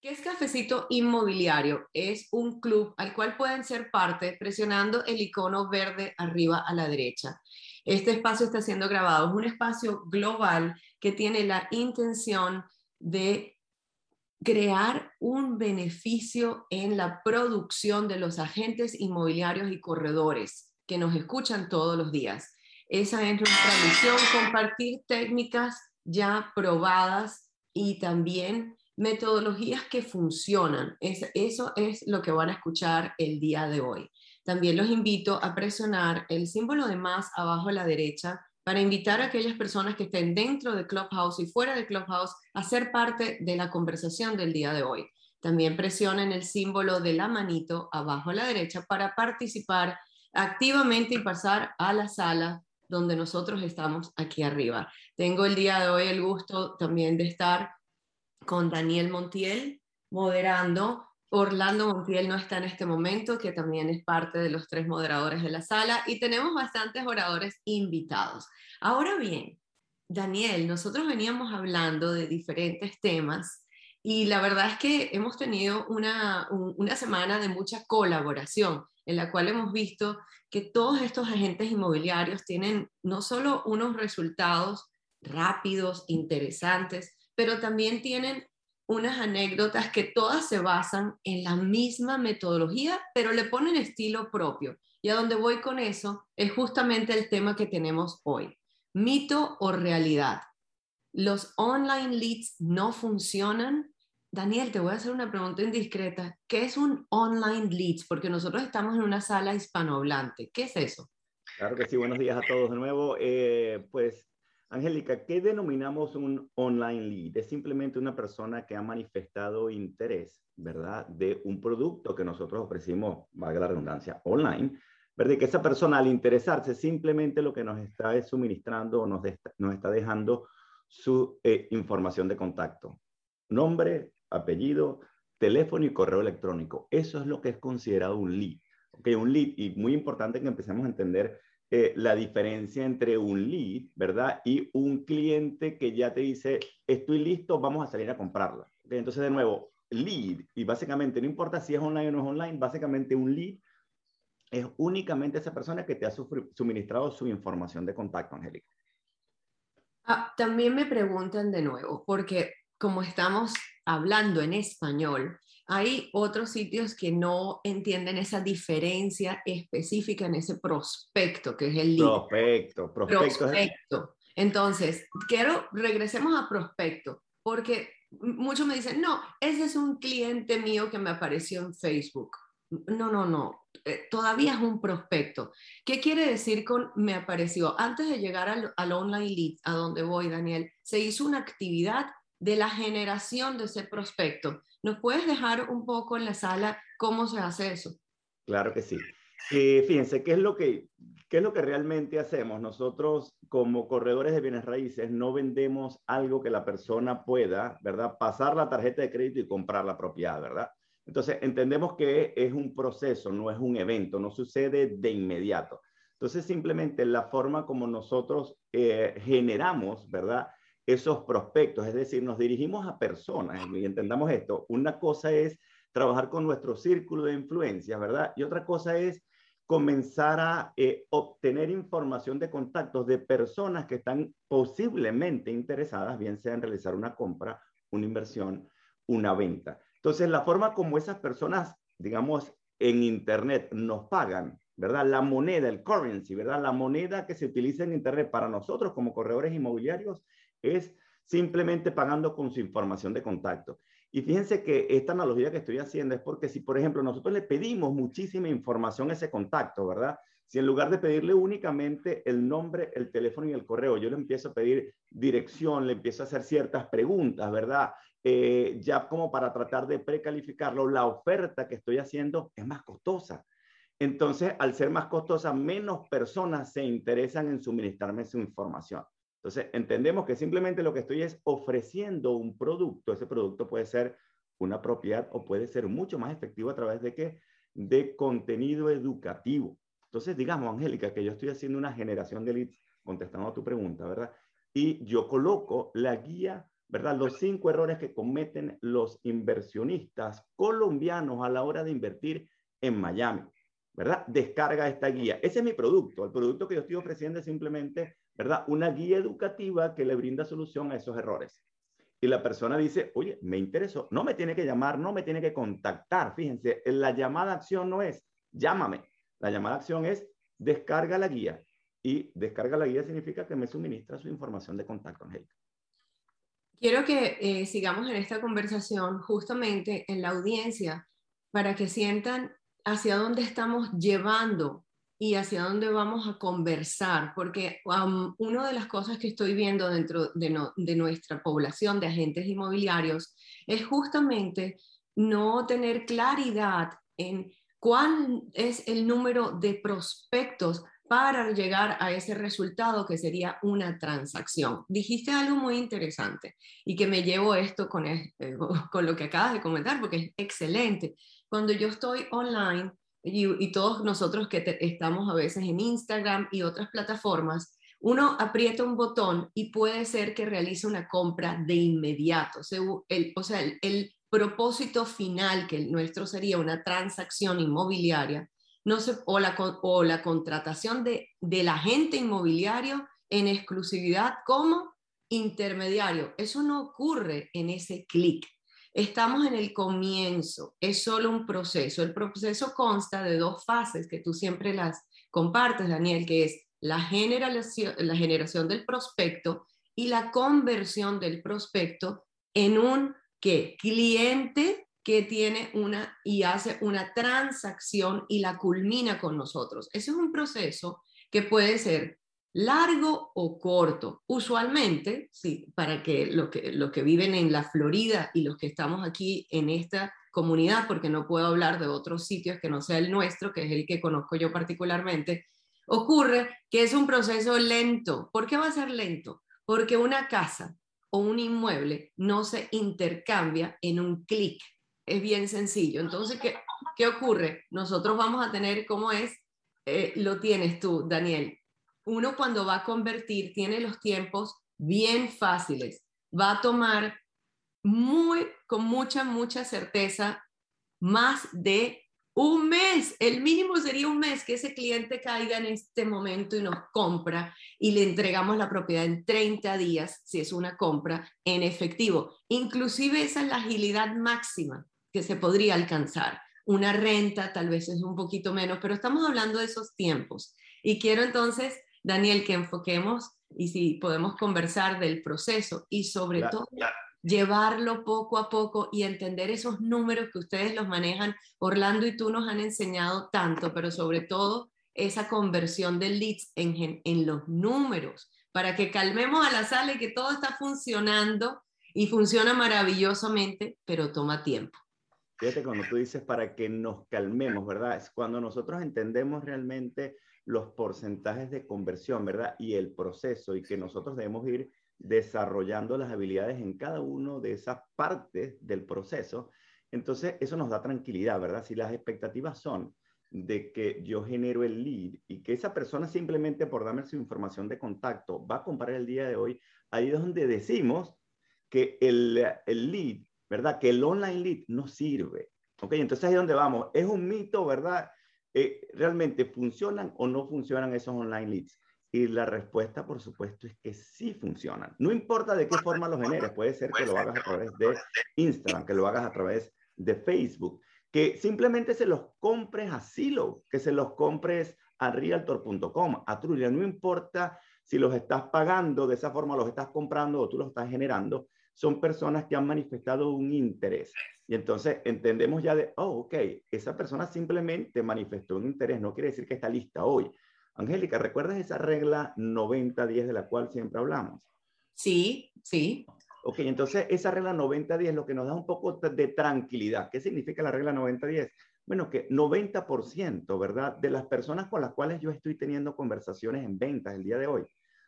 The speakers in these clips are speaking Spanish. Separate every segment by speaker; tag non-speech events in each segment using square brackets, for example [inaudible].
Speaker 1: ¿Qué es Cafecito Inmobiliario? Es un club al cual pueden ser parte presionando el icono verde arriba a la derecha. Este espacio está siendo grabado. Es un espacio global que tiene la intención de crear un beneficio en la producción de los agentes inmobiliarios y corredores que nos escuchan todos los días. Esa es nuestra misión, compartir técnicas ya probadas y también metodologías que funcionan. eso es lo que van a escuchar el día de hoy. También los invito a presionar el símbolo de más abajo a la derecha para invitar a aquellas personas que estén dentro de Clubhouse y fuera de Clubhouse a ser parte de la conversación del día de hoy. También presionen el símbolo de la manito abajo a la derecha para participar activamente y pasar a la sala donde nosotros estamos aquí arriba. Tengo el día de hoy el gusto también de estar con Daniel Montiel moderando. Orlando Montiel no está en este momento, que también es parte de los tres moderadores de la sala, y tenemos bastantes oradores invitados. Ahora bien, Daniel, nosotros veníamos hablando de diferentes temas y la verdad es que hemos tenido una, una semana de mucha colaboración en la cual hemos visto que todos estos agentes inmobiliarios tienen no solo unos resultados rápidos, interesantes, pero también tienen unas anécdotas que todas se basan en la misma metodología, pero le ponen estilo propio. Y a donde voy con eso es justamente el tema que tenemos hoy. Mito o realidad. Los online leads no funcionan. Daniel, te voy a hacer una pregunta indiscreta. ¿Qué es un online leads? Porque nosotros estamos en una sala hispanohablante. ¿Qué es eso?
Speaker 2: Claro que sí, buenos días a todos de nuevo. Eh, pues Angélica, ¿qué denominamos un online lead? Es simplemente una persona que ha manifestado interés, ¿verdad? De un producto que nosotros ofrecimos, valga la redundancia, online, ¿verdad? Que esa persona al interesarse simplemente lo que nos está suministrando o nos, está dejando su eh, información de contacto. Nombre, apellido, teléfono y correo electrónico. Eso es lo que es considerado un lead. ¿ok? Un lead, y muy importante que empecemos a entender eh, la diferencia entre un lead, ¿verdad? Y un cliente que ya te dice, estoy listo, vamos a salir a comprarla. Entonces, de nuevo, lead, y básicamente no importa si es online o no es online, básicamente un lead es únicamente esa persona que te ha suministrado su información de contacto, Angélica.
Speaker 1: Ah, también me preguntan de nuevo, porque como estamos hablando en español, hay otros sitios que no entienden esa diferencia específica en ese prospecto, que es el.
Speaker 2: Prospecto,
Speaker 1: prospecto. prospecto. Entonces, quiero, regresemos a prospecto, porque muchos me dicen, no, ese es un cliente mío que me apareció en Facebook. No, no, no, eh, todavía es un prospecto. ¿Qué quiere decir con me apareció? Antes de llegar al, al online lead, a donde voy, Daniel, se hizo una actividad de la generación de ese prospecto. ¿Nos puedes dejar un poco en la sala cómo se hace eso?
Speaker 2: Claro que sí. Eh, fíjense, ¿qué es, lo que, ¿qué es lo que realmente hacemos? Nosotros como corredores de bienes raíces no vendemos algo que la persona pueda, ¿verdad? Pasar la tarjeta de crédito y comprar la propiedad, ¿verdad? Entonces, entendemos que es un proceso, no es un evento, no sucede de inmediato. Entonces, simplemente la forma como nosotros eh, generamos, ¿verdad? Esos prospectos, es decir, nos dirigimos a personas, y entendamos esto, una cosa es trabajar con nuestro círculo de influencias, ¿verdad? Y otra cosa es comenzar a eh, obtener información de contactos de personas que están posiblemente interesadas, bien sea en realizar una compra, una inversión, una venta. Entonces, la forma como esas personas, digamos, en Internet nos pagan, ¿verdad? La moneda, el currency, ¿verdad? La moneda que se utiliza en Internet para nosotros como corredores inmobiliarios es simplemente pagando con su información de contacto. Y fíjense que esta analogía que estoy haciendo es porque si, por ejemplo, nosotros le pedimos muchísima información a ese contacto, ¿verdad? Si en lugar de pedirle únicamente el nombre, el teléfono y el correo, yo le empiezo a pedir dirección, le empiezo a hacer ciertas preguntas, ¿verdad? Eh, ya como para tratar de precalificarlo, la oferta que estoy haciendo es más costosa. Entonces, al ser más costosa, menos personas se interesan en suministrarme su información. Entonces, entendemos que simplemente lo que estoy es ofreciendo un producto. Ese producto puede ser una propiedad o puede ser mucho más efectivo a través de qué? De contenido educativo. Entonces, digamos, Angélica, que yo estoy haciendo una generación de leads, contestando a tu pregunta, ¿verdad? Y yo coloco la guía ¿verdad? Los cinco errores que cometen los inversionistas colombianos a la hora de invertir en Miami, ¿verdad? Descarga esta guía. Ese es mi producto. El producto que yo estoy ofreciendo es simplemente, ¿verdad? Una guía educativa que le brinda solución a esos errores. Y la persona dice, oye, me interesó. No me tiene que llamar, no me tiene que contactar. Fíjense, la llamada acción no es, llámame. La llamada acción es, descarga la guía. Y descarga la guía significa que me suministra su información de contacto, Angélica.
Speaker 1: Quiero que eh, sigamos en esta conversación justamente en la audiencia para que sientan hacia dónde estamos llevando y hacia dónde vamos a conversar, porque una de las cosas que estoy viendo dentro de, de nuestra población de agentes inmobiliarios es justamente no tener claridad en cuál es el número de prospectos para llegar a ese resultado que sería una transacción. Dijiste algo muy interesante y que me llevo esto con, eh, [laughs] con lo que acabas de comentar porque es excelente. Cuando yo estoy online y, todos nosotros que estamos a veces en Instagram y otras plataformas, uno aprieta un botón y puede ser que realice una compra de inmediato. o sea, el, el propósito final que el nuestro sería una transacción inmobiliaria no se, o, la, o la contratación de, del agente inmobiliario en exclusividad como intermediario. Eso no ocurre en ese clic. Estamos en el comienzo, es solo un proceso. El proceso consta de dos fases que tú siempre las compartes, Daniel, que es la generación, del prospecto y la conversión del prospecto en un ¿qué? cliente que tiene una y hace una transacción y la culmina con nosotros. Ese es un proceso que puede ser largo o corto. Usualmente, sí, para que los que, lo que viven en la Florida y los que estamos aquí en esta comunidad, porque no puedo hablar de otros sitios que no sea el nuestro, que es el que conozco yo particularmente, ocurre que es un proceso lento. ¿Por qué va a ser lento? Porque una casa o un inmueble no se intercambia en un clic es bien sencillo. Entonces, ¿qué, qué ocurre? Nosotros vamos a tener, ¿cómo es? Eh, lo tienes tú, Daniel. Uno cuando va a convertir tiene los tiempos bien fáciles. Va a tomar muy, con mucha, mucha certeza, más de un mes. El mínimo sería un mes que ese cliente caiga en este momento y nos compra y le entregamos la propiedad en 30 días, si es una compra, en efectivo. Inclusive esa es la agilidad máxima que se podría alcanzar. Una renta tal vez es un poquito menos, pero estamos hablando de esos tiempos. Y quiero entonces, Daniel, que enfoquemos y si podemos conversar del proceso y sobre todo llevarlo poco a poco y entender esos números que ustedes los manejan. Orlando y tú nos han enseñado tanto, pero sobre todo esa conversión del leads en, en los números, para que calmemos a la sala y que todo está funcionando y funciona maravillosamente, pero toma tiempo.
Speaker 2: Fíjate cuando tú dices para que nos calmemos, ¿verdad? Es cuando nosotros entendemos realmente los porcentajes de conversión, ¿verdad? Y el proceso y que nosotros debemos ir desarrollando las habilidades en cada uno de esas partes del proceso. Entonces, eso nos da tranquilidad, ¿verdad? Si las expectativas son de que yo genero el lead y que esa persona simplemente por darme su información de contacto va a comprar el día de hoy, ahí es donde decimos que el, el lead ¿verdad? Que el online lead no sirve. ¿Ok? Entonces ahí es donde vamos. Es un mito, ¿verdad? Eh, ¿Realmente funcionan o no funcionan esos online leads? Y la respuesta, por supuesto, es que sí funcionan. No importa de qué forma los generes. Puede ser que lo hagas a través de Instagram, que lo hagas a través de Facebook, que simplemente se los compres a Silo, que se los compres a realtor.com, a Trulia. No importa si los estás pagando de esa forma, los estás comprando o tú los estás generando son personas que han manifestado un interés. Y entonces entendemos ya de, oh, ok, esa persona simplemente manifestó un interés, no quiere decir que está lista hoy. Angélica, ¿recuerdas esa regla 90-10 de la cual siempre hablamos?
Speaker 1: Sí, sí.
Speaker 2: Ok, entonces esa regla 90-10 es lo que nos da un poco de tranquilidad. ¿Qué significa la regla 90-10? Bueno, que 90%, ¿verdad? De las personas con las cuales yo estoy teniendo conversaciones en ventas el día de hoy,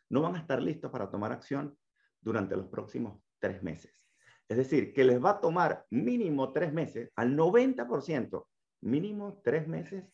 Speaker 2: no van a estar listos para tomar acción durante los próximos tres meses. Es decir, que les va a tomar mínimo tres meses, al 90%, mínimo tres meses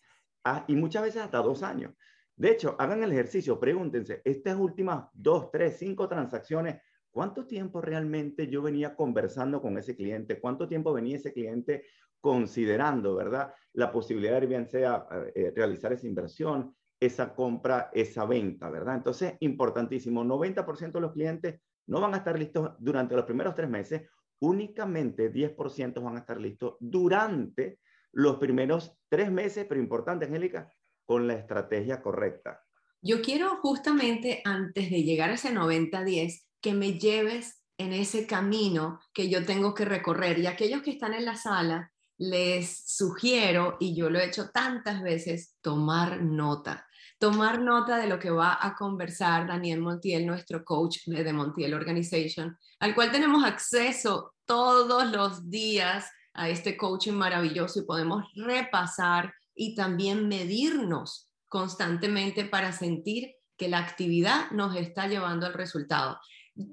Speaker 2: y muchas veces hasta dos años. De hecho, hagan el ejercicio, pregúntense, estas últimas dos, tres, cinco transacciones, ¿Cuánto tiempo realmente yo venía conversando con ese cliente? ¿Cuánto tiempo venía ese cliente considerando, verdad, la posibilidad de bien sea eh, realizar esa inversión, esa compra, esa venta, verdad? Entonces, importantísimo, 90% de los clientes no van a estar listos durante los primeros tres meses, únicamente 10% van a estar listos durante los primeros tres meses, pero importante, Angélica, con la estrategia correcta.
Speaker 1: Yo quiero justamente antes de llegar a ese 90-10, que me lleves en ese camino que yo tengo que recorrer. Y aquellos que están en la sala, les sugiero, y yo lo he hecho tantas veces, tomar nota. Tomar nota de lo que va a conversar Daniel Montiel, nuestro coach de The Montiel Organization, al cual tenemos acceso todos los días a este coaching maravilloso y podemos repasar y también medirnos constantemente para sentir que la actividad nos está llevando al resultado.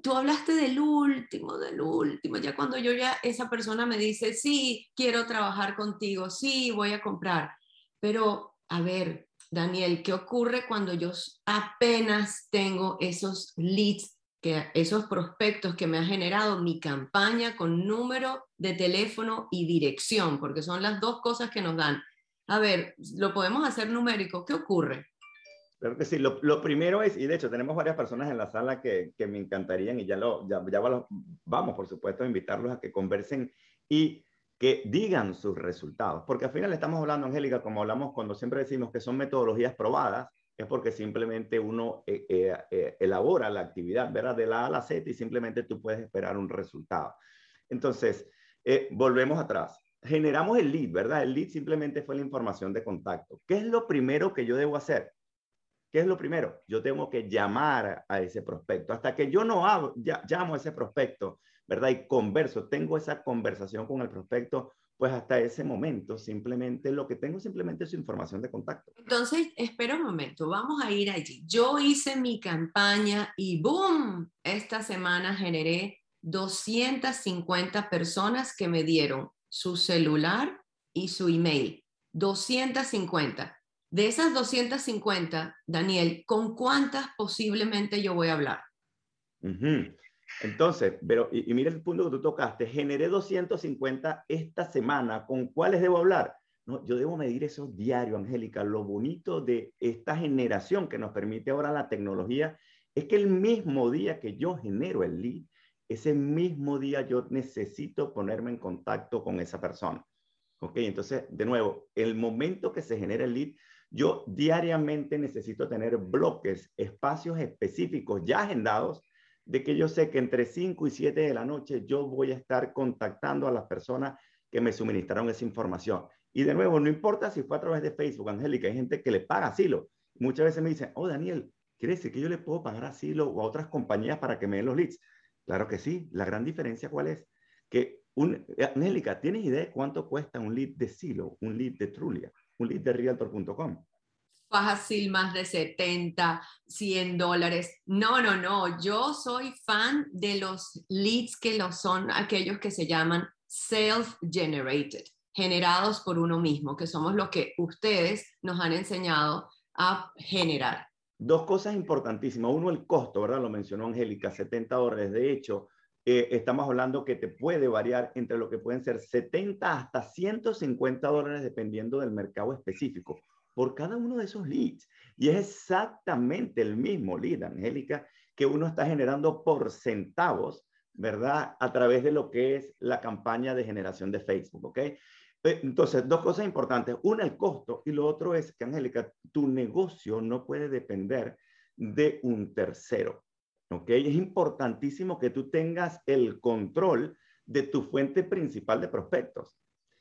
Speaker 1: Tú hablaste del último, del último, ya cuando yo ya esa persona me dice, sí, quiero trabajar contigo, sí, voy a comprar. Pero, a ver, Daniel, ¿qué ocurre cuando yo apenas tengo esos leads, que, esos prospectos que me ha generado mi campaña con número de teléfono y dirección? Porque son las dos cosas que nos dan. A ver, lo podemos hacer numérico. ¿Qué ocurre?
Speaker 2: Claro que sí. Lo, primero es, y de hecho tenemos varias personas en la sala que, me encantarían y ya, lo, ya, vamos, por supuesto, a invitarlos a que conversen y que digan sus resultados. Porque al final estamos hablando, Angélica, como hablamos cuando siempre decimos que son metodologías probadas, es porque simplemente uno eh, eh, eh, elabora la actividad, ¿verdad? De la A a la Z y simplemente tú puedes esperar un resultado. Entonces, volvemos atrás. Generamos el lead, ¿verdad? El lead simplemente fue la información de contacto. ¿Qué es lo primero que yo debo hacer? ¿Qué es lo primero? Yo tengo que llamar a ese prospecto. Hasta que yo no llamo a ese prospecto, ¿verdad? Y converso, tengo esa conversación con el prospecto, pues hasta ese momento simplemente lo que tengo simplemente es su información de contacto.
Speaker 1: Entonces, espera un momento, vamos a ir allí. Yo hice mi campaña y ¡boom! Esta semana generé 250 personas que me dieron su celular y su email. 250. De esas 250, Daniel, ¿con cuántas posiblemente yo voy a hablar?
Speaker 2: Entonces, pero, y, mira el punto que tú tocaste, generé 250 esta semana, ¿con cuáles debo hablar? No, yo debo medir eso diario, Angélica. Lo bonito de esta generación que nos permite ahora la tecnología es que el mismo día que yo genero el lead, ese mismo día yo necesito ponerme en contacto con esa persona. ¿Ok? Entonces, de nuevo, el momento que se genera el lead, yo diariamente necesito tener bloques, espacios específicos ya agendados de que yo sé que entre 5 y 7 de la noche yo voy a estar contactando a las personas que me suministraron esa información. Y de nuevo, no importa si fue a través de Facebook, Angélica, hay gente que le paga asilo. Muchas veces me dicen, oh, Daniel, ¿quiere decir que yo le puedo pagar asilo o a otras compañías para que me den los leads? Claro que sí. La gran diferencia, ¿cuál es? Que, un, Angélica, ¿tienes idea de cuánto cuesta un lead de Silo, un lead de Trulia, un lead de Realtor.com?
Speaker 1: Fácil más de 70, 100 dólares. No, no, no. Yo soy fan de los leads que lo son aquellos que se llaman self-generated, generados por uno mismo, que somos lo que ustedes nos han enseñado a generar.
Speaker 2: Dos cosas importantísimas. Uno, el costo, ¿verdad? Lo mencionó Angélica, 70 dólares. De hecho, eh, estamos hablando que te puede variar entre lo que pueden ser 70 hasta 150 dólares dependiendo del mercado específico por cada uno de esos leads. Y es exactamente el mismo lead, Angélica, que uno está generando por centavos, ¿verdad? A través de lo que es la campaña de generación de Facebook, ¿ok? Entonces, dos cosas importantes. Una, el costo y lo otro es que, Angélica, tu negocio no puede depender de un tercero, ¿ok? Es importantísimo que tú tengas el control de tu fuente principal de prospectos.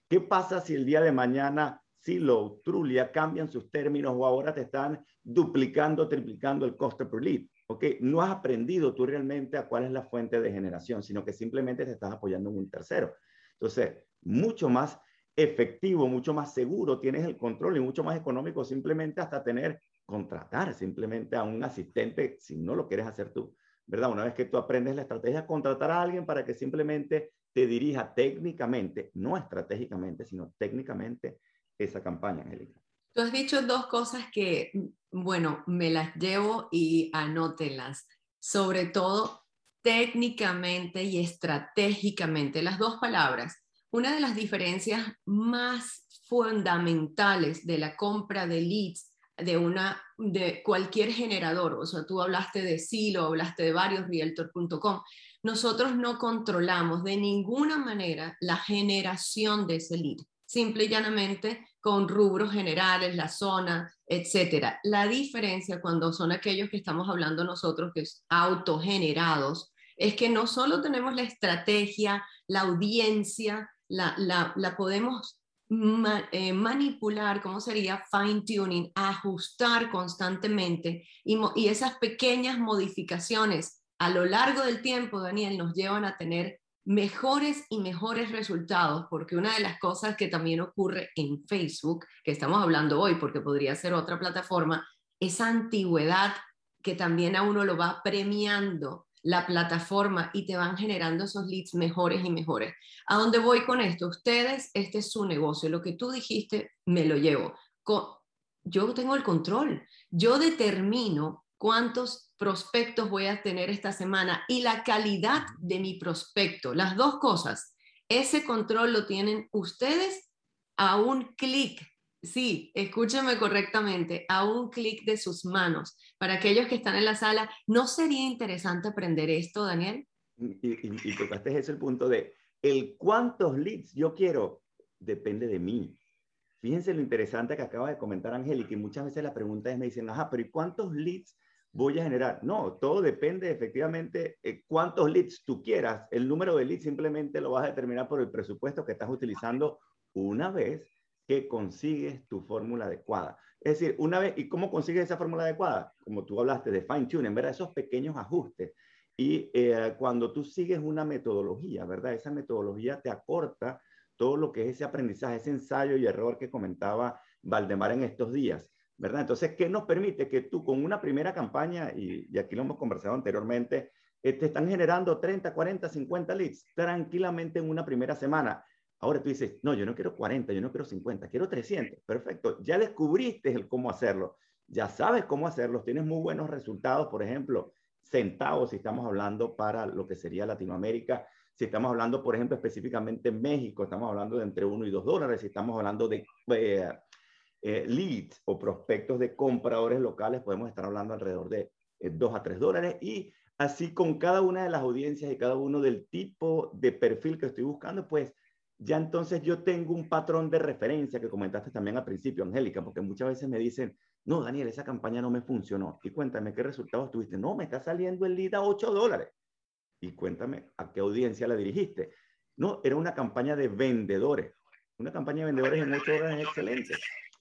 Speaker 2: ¿Qué pasa si el día de mañana Silo, Trulia cambian sus términos o ahora te están duplicando, triplicando el coste per lead. ¿ok? No has aprendido tú realmente a cuál es la fuente de generación, sino que simplemente te estás apoyando en un tercero. Entonces, mucho más efectivo, mucho más seguro, tienes el control y mucho más económico simplemente hasta tener, contratar simplemente a un asistente si no lo quieres hacer tú, ¿verdad? Una vez que tú aprendes la estrategia, contratar a alguien para que simplemente te dirija técnicamente, no estratégicamente, sino técnicamente esa campaña, Angélica.
Speaker 1: Tú has dicho dos cosas que, bueno, me las llevo y anótenlas. Sobre todo, técnicamente y estratégicamente, las dos palabras. Una de las diferencias más fundamentales de la compra de leads de una de cualquier generador, o sea, tú hablaste de Silo, hablaste de varios realtor.com. Nosotros no controlamos de ninguna manera la generación de ese lead, simple y llanamente con rubros generales, la zona, etcétera. La diferencia cuando son aquellos que estamos hablando nosotros que es autogenerados es que no solo tenemos la estrategia, la audiencia, la, la podemos eh, manipular, ¿cómo sería? Fine tuning, ajustar constantemente y, y esas pequeñas modificaciones a lo largo del tiempo, Daniel, nos llevan a tener mejores y mejores resultados, porque una de las cosas que también ocurre en Facebook, que estamos hablando hoy, porque podría ser otra plataforma, esa antigüedad que también a uno lo va premiando la plataforma y te van generando esos leads mejores y mejores. ¿A dónde voy con esto? Ustedes, este es su negocio. Lo que tú dijiste, me lo llevo. Yo tengo el control. Yo determino cuántos prospectos voy a tener esta semana y la calidad de mi prospecto. Las dos cosas. Ese control lo tienen ustedes a un clic Sí, escúchame correctamente, a un clic de sus manos. Para aquellos que están en la sala, ¿no sería interesante aprender esto, Daniel?
Speaker 2: Y, y, y tocaste ese punto de el cuántos leads yo quiero, depende de mí. Fíjense lo interesante que acaba de comentar Angélica, y muchas veces la pregunta es, me dicen, ajá, pero ¿y cuántos leads voy a generar? No, todo depende efectivamente eh, cuántos leads tú quieras. El número de leads simplemente lo vas a determinar por el presupuesto que estás utilizando una vez que consigues tu fórmula adecuada. Es decir, una vez, ¿y cómo consigues esa fórmula adecuada? Como tú hablaste de fine tuning, ¿verdad? Esos pequeños ajustes. Y eh, cuando tú sigues una metodología, ¿verdad? Esa metodología te acorta todo lo que es ese aprendizaje, ese ensayo y error que comentaba Valdemar en estos días, ¿verdad? Entonces, ¿qué nos permite que tú con una primera campaña, y, y aquí lo hemos conversado anteriormente, eh, te están generando 30, 40, 50 leads tranquilamente en una primera semana? Ahora tú dices, no, yo no quiero 40, yo no quiero 50, quiero 300. Perfecto, ya descubriste el cómo hacerlo, ya sabes cómo hacerlo, tienes muy buenos resultados, por ejemplo, centavos si estamos hablando para lo que sería Latinoamérica, si estamos hablando, por ejemplo, específicamente en México, estamos hablando de entre 1 y 2 dólares, si estamos hablando de eh, eh, leads o prospectos de compradores locales, podemos estar hablando alrededor de 2 eh, a 3 dólares y así con cada una de las audiencias y cada uno del tipo de perfil que estoy buscando, pues ya entonces yo tengo un patrón de referencia que comentaste también al principio, Angélica, porque muchas veces me dicen, no, Daniel, esa campaña no me funcionó. Y cuéntame qué resultados tuviste. No, me está saliendo el lead a 8 dólares. Y cuéntame a qué audiencia la dirigiste. No, era una campaña de vendedores. Una campaña de vendedores en 8 dólares es excelente.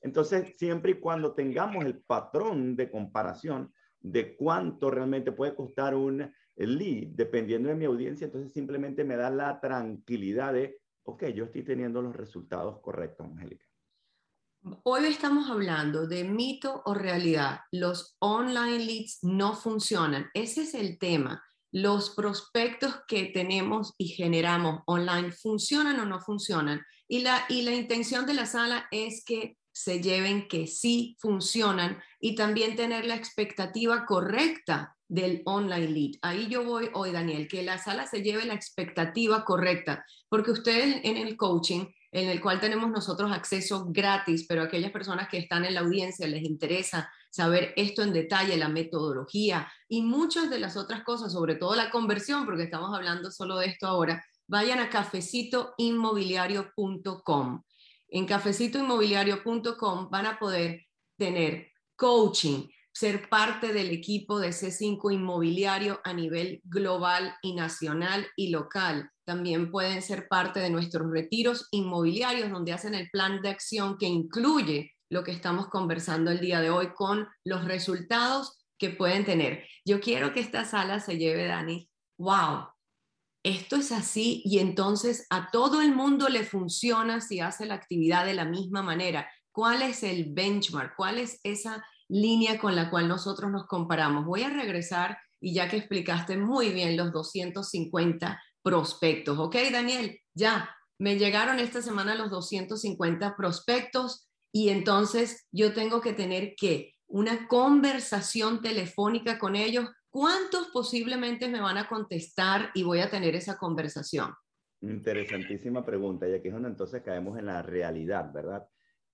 Speaker 2: Entonces, siempre y cuando tengamos el patrón de comparación de cuánto realmente puede costar un lead, dependiendo de mi audiencia, entonces simplemente me da la tranquilidad de ok, yo estoy teniendo los resultados correctos, Angélica.
Speaker 1: Hoy estamos hablando de mito o realidad. Los online leads no funcionan. Ese es el tema. Los prospectos que tenemos y generamos online funcionan o no funcionan. Y la, y la intención de la sala es que se lleven que sí funcionan y también tener la expectativa correcta del online lead. Ahí yo voy hoy, Daniel, que la sala se lleve la expectativa correcta, porque ustedes en el coaching, en el cual tenemos nosotros acceso gratis, pero aquellas personas que están en la audiencia les interesa saber esto en detalle, la metodología y muchas de las otras cosas, sobre todo la conversión, porque estamos hablando solo de esto ahora, vayan a cafecitoinmobiliario.com. En cafecitoinmobiliario.com van a poder tener coaching, ser parte del equipo de C5 inmobiliario a nivel global y nacional y local. También pueden ser parte de nuestros retiros inmobiliarios donde hacen el plan de acción que incluye lo que estamos conversando el día de hoy con los resultados que pueden tener. Yo quiero que esta sala se lleve, Dani, wow, esto es así y entonces a todo el mundo le funciona si hace la actividad de la misma manera. ¿Cuál es el benchmark? ¿Cuál es esa línea con la cual nosotros nos comparamos. Voy a regresar y ya que explicaste muy bien los 250 prospectos, ¿ok, Daniel? Ya, me llegaron esta semana los 250 prospectos y entonces yo tengo que tener que una conversación telefónica con ellos ¿cuántos posiblemente me van a contestar y voy a tener esa conversación?
Speaker 2: Interesantísima pregunta, y aquí es donde entonces caemos en la realidad, ¿verdad?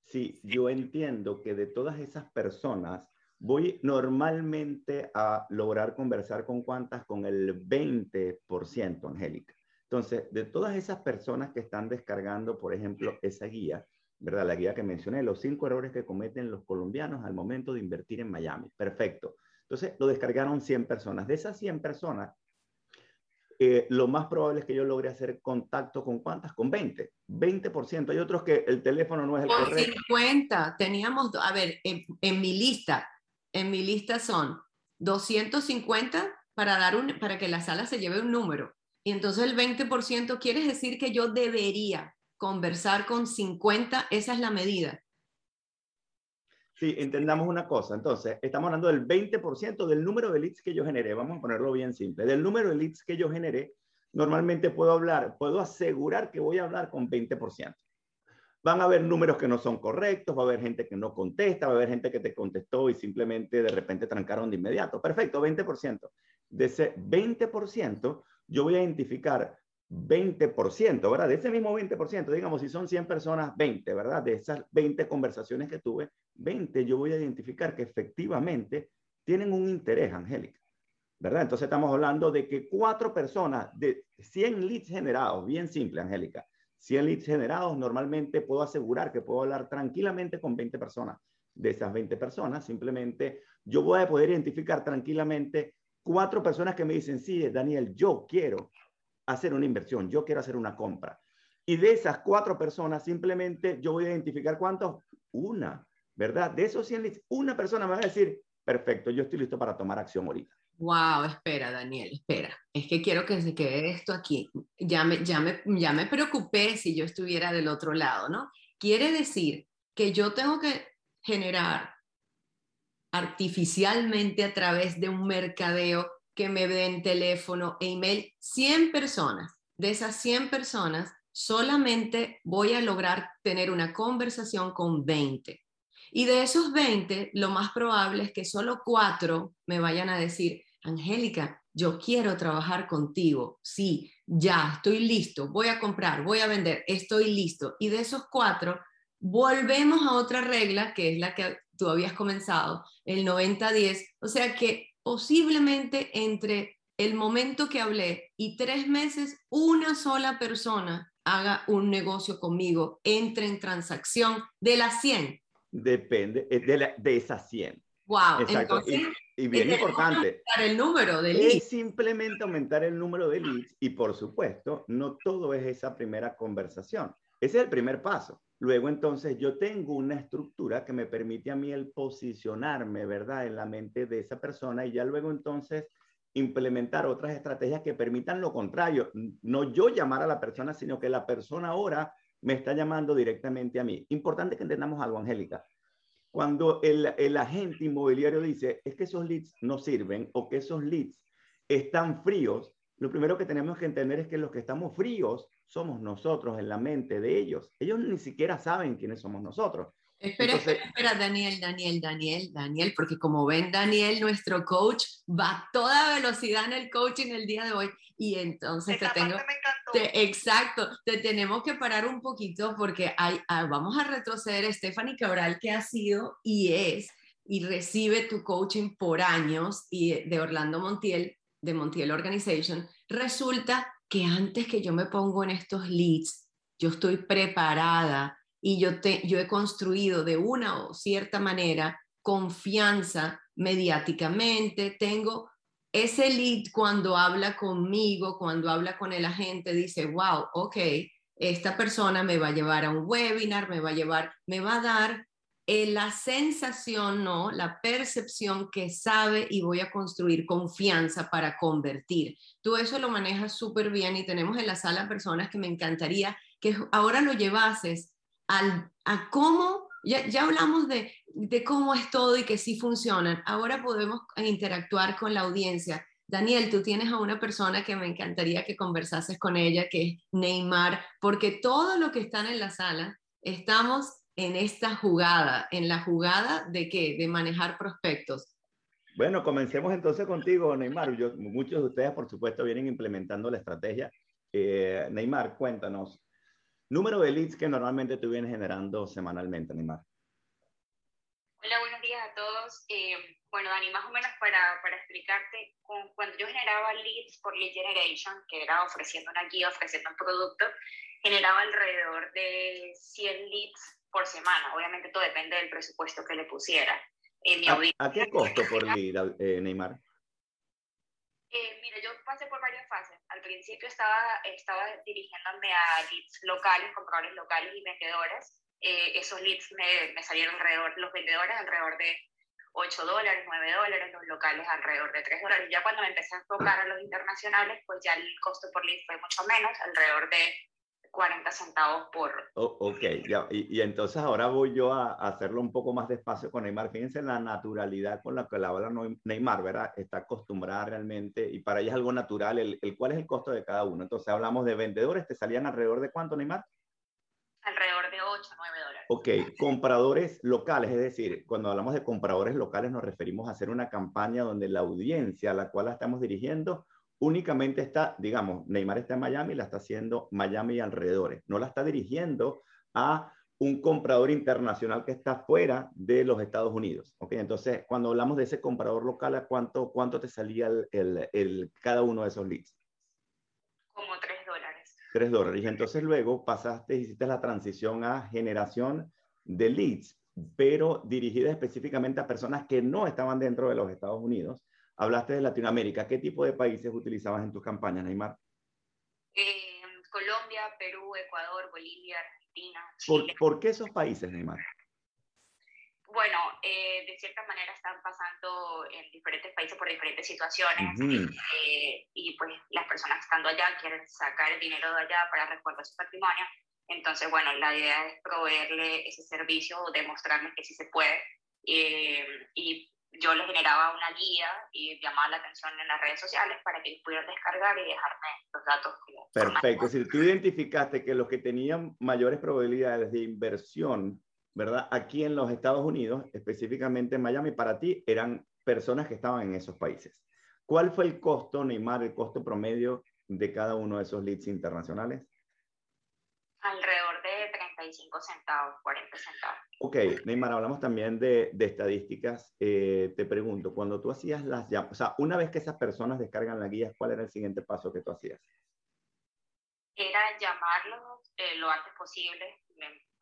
Speaker 2: Sí, yo entiendo que de todas esas personas, voy normalmente a lograr conversar con cuántas, con el 20%, Angélica. Entonces, de todas esas personas que están descargando, por ejemplo, esa guía, ¿verdad? La guía que mencioné, los cinco errores que cometen los colombianos al momento de invertir en Miami. Perfecto. Entonces, lo descargaron 100 personas. De esas 100 personas, eh, lo más probable es que yo logre hacer contacto con cuántas, con 20, 20%. Hay otros que el teléfono no es el
Speaker 1: con correcto. 50, teníamos, a ver, en, mi lista, en mi lista son 250 para, dar un, para que la sala se lleve un número. Y entonces el 20% quiere decir que yo debería conversar con 50, esa es la medida.
Speaker 2: Sí, entendamos una cosa. Entonces, estamos hablando del 20% del número de leads que yo generé. Vamos a ponerlo bien simple. Del número de leads que yo generé, normalmente puedo hablar, puedo asegurar que voy a hablar con 20%. Van a haber números que no son correctos, va a haber gente que no contesta, va a haber gente que te contestó y simplemente de repente trancaron de inmediato. Perfecto, 20%. De ese 20%, yo voy a identificar 20%, ¿verdad? De ese mismo 20%, digamos, si son 100 personas, 20, ¿verdad? De esas 20 conversaciones que tuve, 20 yo voy a identificar que efectivamente tienen un interés, Angélica, ¿verdad? Entonces estamos hablando de que cuatro personas de 100 leads generados, bien simple, Angélica, 100 leads generados, normalmente puedo asegurar que puedo hablar tranquilamente con 20 personas. De esas 20 personas, simplemente yo voy a poder identificar tranquilamente cuatro personas que me dicen, sí, Daniel, yo quiero hacer una inversión, yo quiero hacer una compra. Y de esas cuatro personas, simplemente yo voy a identificar cuántos, una, ¿verdad? De esos 100 leads, una persona me va a decir, perfecto, yo estoy listo para tomar acción ahorita.
Speaker 1: Wow, espera, Daniel, espera. Es que quiero que se quede esto aquí. Ya me, ya, me, ya me preocupé si yo estuviera del otro lado, ¿no? Quiere decir que yo tengo que generar artificialmente a través de un mercadeo que me den teléfono e email 100 personas. De esas 100 personas, solamente voy a lograr tener una conversación con 20. Y de esos 20, lo más probable es que solo 4 me vayan a decir, Angélica, yo quiero trabajar contigo. Sí, ya, estoy listo, voy a comprar, voy a vender, estoy listo. Y de esos 4, volvemos a otra regla, que es la que tú habías comenzado, el 90-10. O sea que posiblemente entre el momento que hablé y tres meses, una sola persona haga un negocio conmigo, entre en transacción de las 100.
Speaker 2: Depende eh, de, de esas 100.
Speaker 1: Wow,
Speaker 2: Exacto. y, bien importante.
Speaker 1: el número de leads.
Speaker 2: Es simplemente aumentar el número de leads y por supuesto, no todo es esa primera conversación. Ese es el primer paso. Luego entonces yo tengo una estructura que me permite a mí el posicionarme, ¿verdad? En la mente de esa persona y ya luego entonces implementar otras estrategias que permitan lo contrario. No yo llamar a la persona, sino que la persona ahora me está llamando directamente a mí. Importante que entendamos algo, Angélica. Cuando el, el agente inmobiliario dice, es que esos leads no sirven o que esos leads están fríos, lo primero que tenemos que entender es que los que estamos fríos somos nosotros en la mente de ellos. Ellos ni siquiera saben quiénes somos nosotros.
Speaker 1: Espera, espera, Daniel, Daniel, Daniel, Daniel, porque como ven, Daniel, nuestro coach, va a toda velocidad en el coaching el día de hoy. Y entonces te tengo. exacto, te tenemos que parar un poquito porque hay, ah, vamos a retroceder. Stephanie Cabral, que ha sido y es y recibe tu coaching por años y de Orlando Montiel, de Montiel Organization, resulta que antes que yo me pongo en estos leads, yo estoy preparada y yo, te, yo he construido de una o cierta manera confianza mediáticamente, tengo ese lead cuando habla conmigo, cuando habla con el agente, dice, wow, ok, esta persona me va a llevar a un webinar, me va a llevar, me va a dar eh, la sensación, no, la percepción que sabe y voy a construir confianza para convertir. Tú eso lo manejas súper bien y tenemos en la sala personas que me encantaría que ahora lo llevases al, a cómo, ya, ya hablamos de, de cómo es todo y que sí funcionan, ahora podemos interactuar con la audiencia. Daniel, tú tienes a una persona que me encantaría que conversases con ella, que es Neymar, porque todo lo que están en la sala, estamos en esta jugada, en la jugada de qué? De manejar prospectos.
Speaker 2: Bueno, comencemos entonces contigo, Neymar. Yo, muchos de ustedes, por supuesto, vienen implementando la estrategia. Eh, Neymar, cuéntanos, número de leads que normalmente tú vienes generando semanalmente, Neymar.
Speaker 3: Hola, buenos días a todos. Eh, bueno, Dani, más o menos para, para explicarte, cuando yo generaba leads por lead generation, que era ofreciendo una guía, ofreciendo un producto, generaba alrededor de 100 leads por semana. Obviamente todo depende del presupuesto que le pusiera.
Speaker 2: ¿A, qué costo por lead, eh, Neymar?
Speaker 3: Eh, mira, yo pasé por varias fases. Al principio estaba, estaba dirigiéndome a leads locales, compradores locales y vendedores. Eh, esos leads me, me, salieron alrededor, los vendedores alrededor de 8 dólares, 9 dólares, los locales alrededor de 3 dólares. Ya cuando me empecé a enfocar a los internacionales, pues ya el costo por lead fue mucho menos, alrededor de 40 centavos por...
Speaker 2: ok, ya, y, entonces ahora voy yo a, hacerlo un poco más despacio con Neymar. Fíjense la naturalidad con la que la habla Neymar, ¿verdad? Está acostumbrada realmente y para ella es algo natural. El, el, ¿Cuál es el costo de cada uno? Entonces hablamos de vendedores, ¿te salían alrededor de cuánto, Neymar?
Speaker 3: Alrededor de 8, 9 dólares.
Speaker 2: Ok, compradores locales, es decir, cuando hablamos de compradores locales nos referimos a hacer una campaña donde la audiencia a la cual la estamos dirigiendo únicamente está, digamos, Neymar está en Miami, la está haciendo Miami y alrededores. No la está dirigiendo a un comprador internacional que está fuera de los Estados Unidos. ¿ok? Entonces, cuando hablamos de ese comprador local, ¿a cuánto, cuánto te salía el, el, cada uno de esos leads?
Speaker 3: Como tres dólares.
Speaker 2: Tres dólares. Y entonces luego pasaste, hiciste la transición a generación de leads, pero dirigida específicamente a personas que no estaban dentro de los Estados Unidos Hablaste de Latinoamérica. ¿Qué tipo de países utilizabas en tus campañas, Neymar?
Speaker 3: Eh, Colombia, Perú, Ecuador, Bolivia, Argentina.
Speaker 2: Chile. ¿Por, qué esos países, Neymar?
Speaker 3: Bueno, eh, de cierta manera están pasando en diferentes países por diferentes situaciones eh, y pues las personas estando allá quieren sacar el dinero de allá para respaldar su patrimonio. Entonces, bueno, la idea es proveerle ese servicio o demostrarles que sí se puede y yo les generaba una guía y llamaba la atención en las redes sociales para que ellos pudieran descargar y dejarme los datos.
Speaker 2: Perfecto, si tú identificaste que los que tenían mayores probabilidades de inversión, ¿verdad? Aquí en los Estados Unidos, específicamente en Miami, para ti eran personas que estaban en esos países. ¿Cuál fue el costo, Neymar, el costo promedio de cada uno de esos leads internacionales?
Speaker 3: Alrededor de 35 centavos, 40 centavos.
Speaker 2: Ok, Neymar, hablamos también de, estadísticas. Eh, te pregunto, cuando tú hacías las llamadas, o sea, una vez que esas personas descargan la guía, ¿cuál era el siguiente paso que tú hacías?
Speaker 3: Era llamarlos eh, lo antes posible,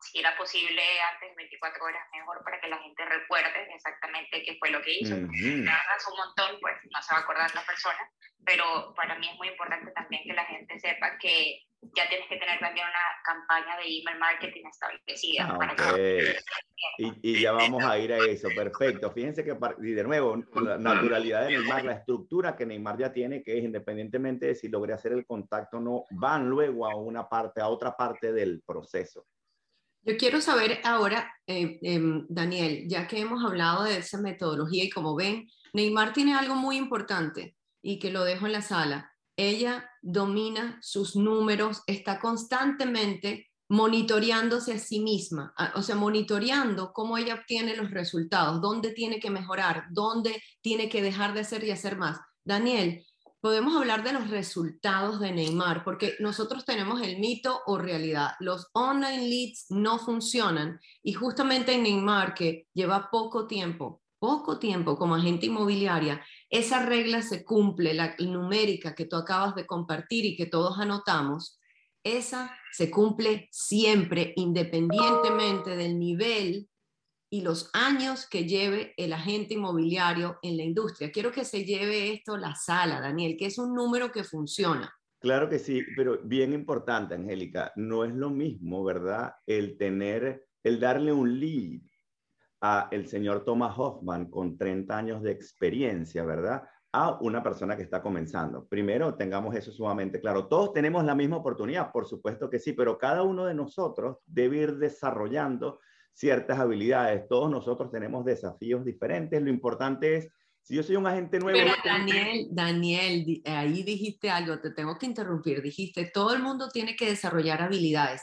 Speaker 3: si era posible antes de 24 horas mejor para que la gente recuerde exactamente qué fue lo que hizo. Uh -huh. un montón, pues no se va a acordar la persona, pero para mí es muy importante también que la gente sepa que ya tienes que tener también una campaña de email marketing establecida. Ah, para que...
Speaker 2: y, y, ya vamos a ir a eso, perfecto. Fíjense que, y de nuevo, la naturalidad de Neymar, la estructura que Neymar ya tiene, que es independientemente de si logré hacer el contacto o no, van luego a una parte, a otra parte del proceso.
Speaker 1: Yo quiero saber ahora, eh, eh, Daniel, ya que hemos hablado de esa metodología y como ven, Neymar tiene algo muy importante y que lo dejo en la sala ella domina sus números, está constantemente monitoreándose a sí misma, o sea, monitoreando cómo ella obtiene los resultados, dónde tiene que mejorar, dónde tiene que dejar de hacer y hacer más. Daniel, podemos hablar de los resultados de Neymar, porque nosotros tenemos el mito o realidad. Los online leads no funcionan y justamente en Neymar, que lleva poco tiempo, poco tiempo como agente inmobiliaria, esa regla se cumple, la numérica que tú acabas de compartir y que todos anotamos, esa se cumple siempre, independientemente del nivel y los años que lleve el agente inmobiliario en la industria. Quiero que se lleve esto la sala, Daniel, que es un número que funciona.
Speaker 2: Claro que sí, pero bien importante, Angélica, no es lo mismo, ¿verdad? El tener, el darle un lead a el señor Thomas Hoffman con 30 años de experiencia, ¿verdad? A una persona que está comenzando. Primero, tengamos eso sumamente claro. Todos tenemos la misma oportunidad, por supuesto que sí, pero cada uno de nosotros debe ir desarrollando ciertas habilidades. Todos nosotros tenemos desafíos diferentes. Lo importante es, si yo soy un agente nuevo...
Speaker 1: Pero Daniel, Daniel, ahí dijiste algo, te tengo que interrumpir. Dijiste, todo el mundo tiene que desarrollar habilidades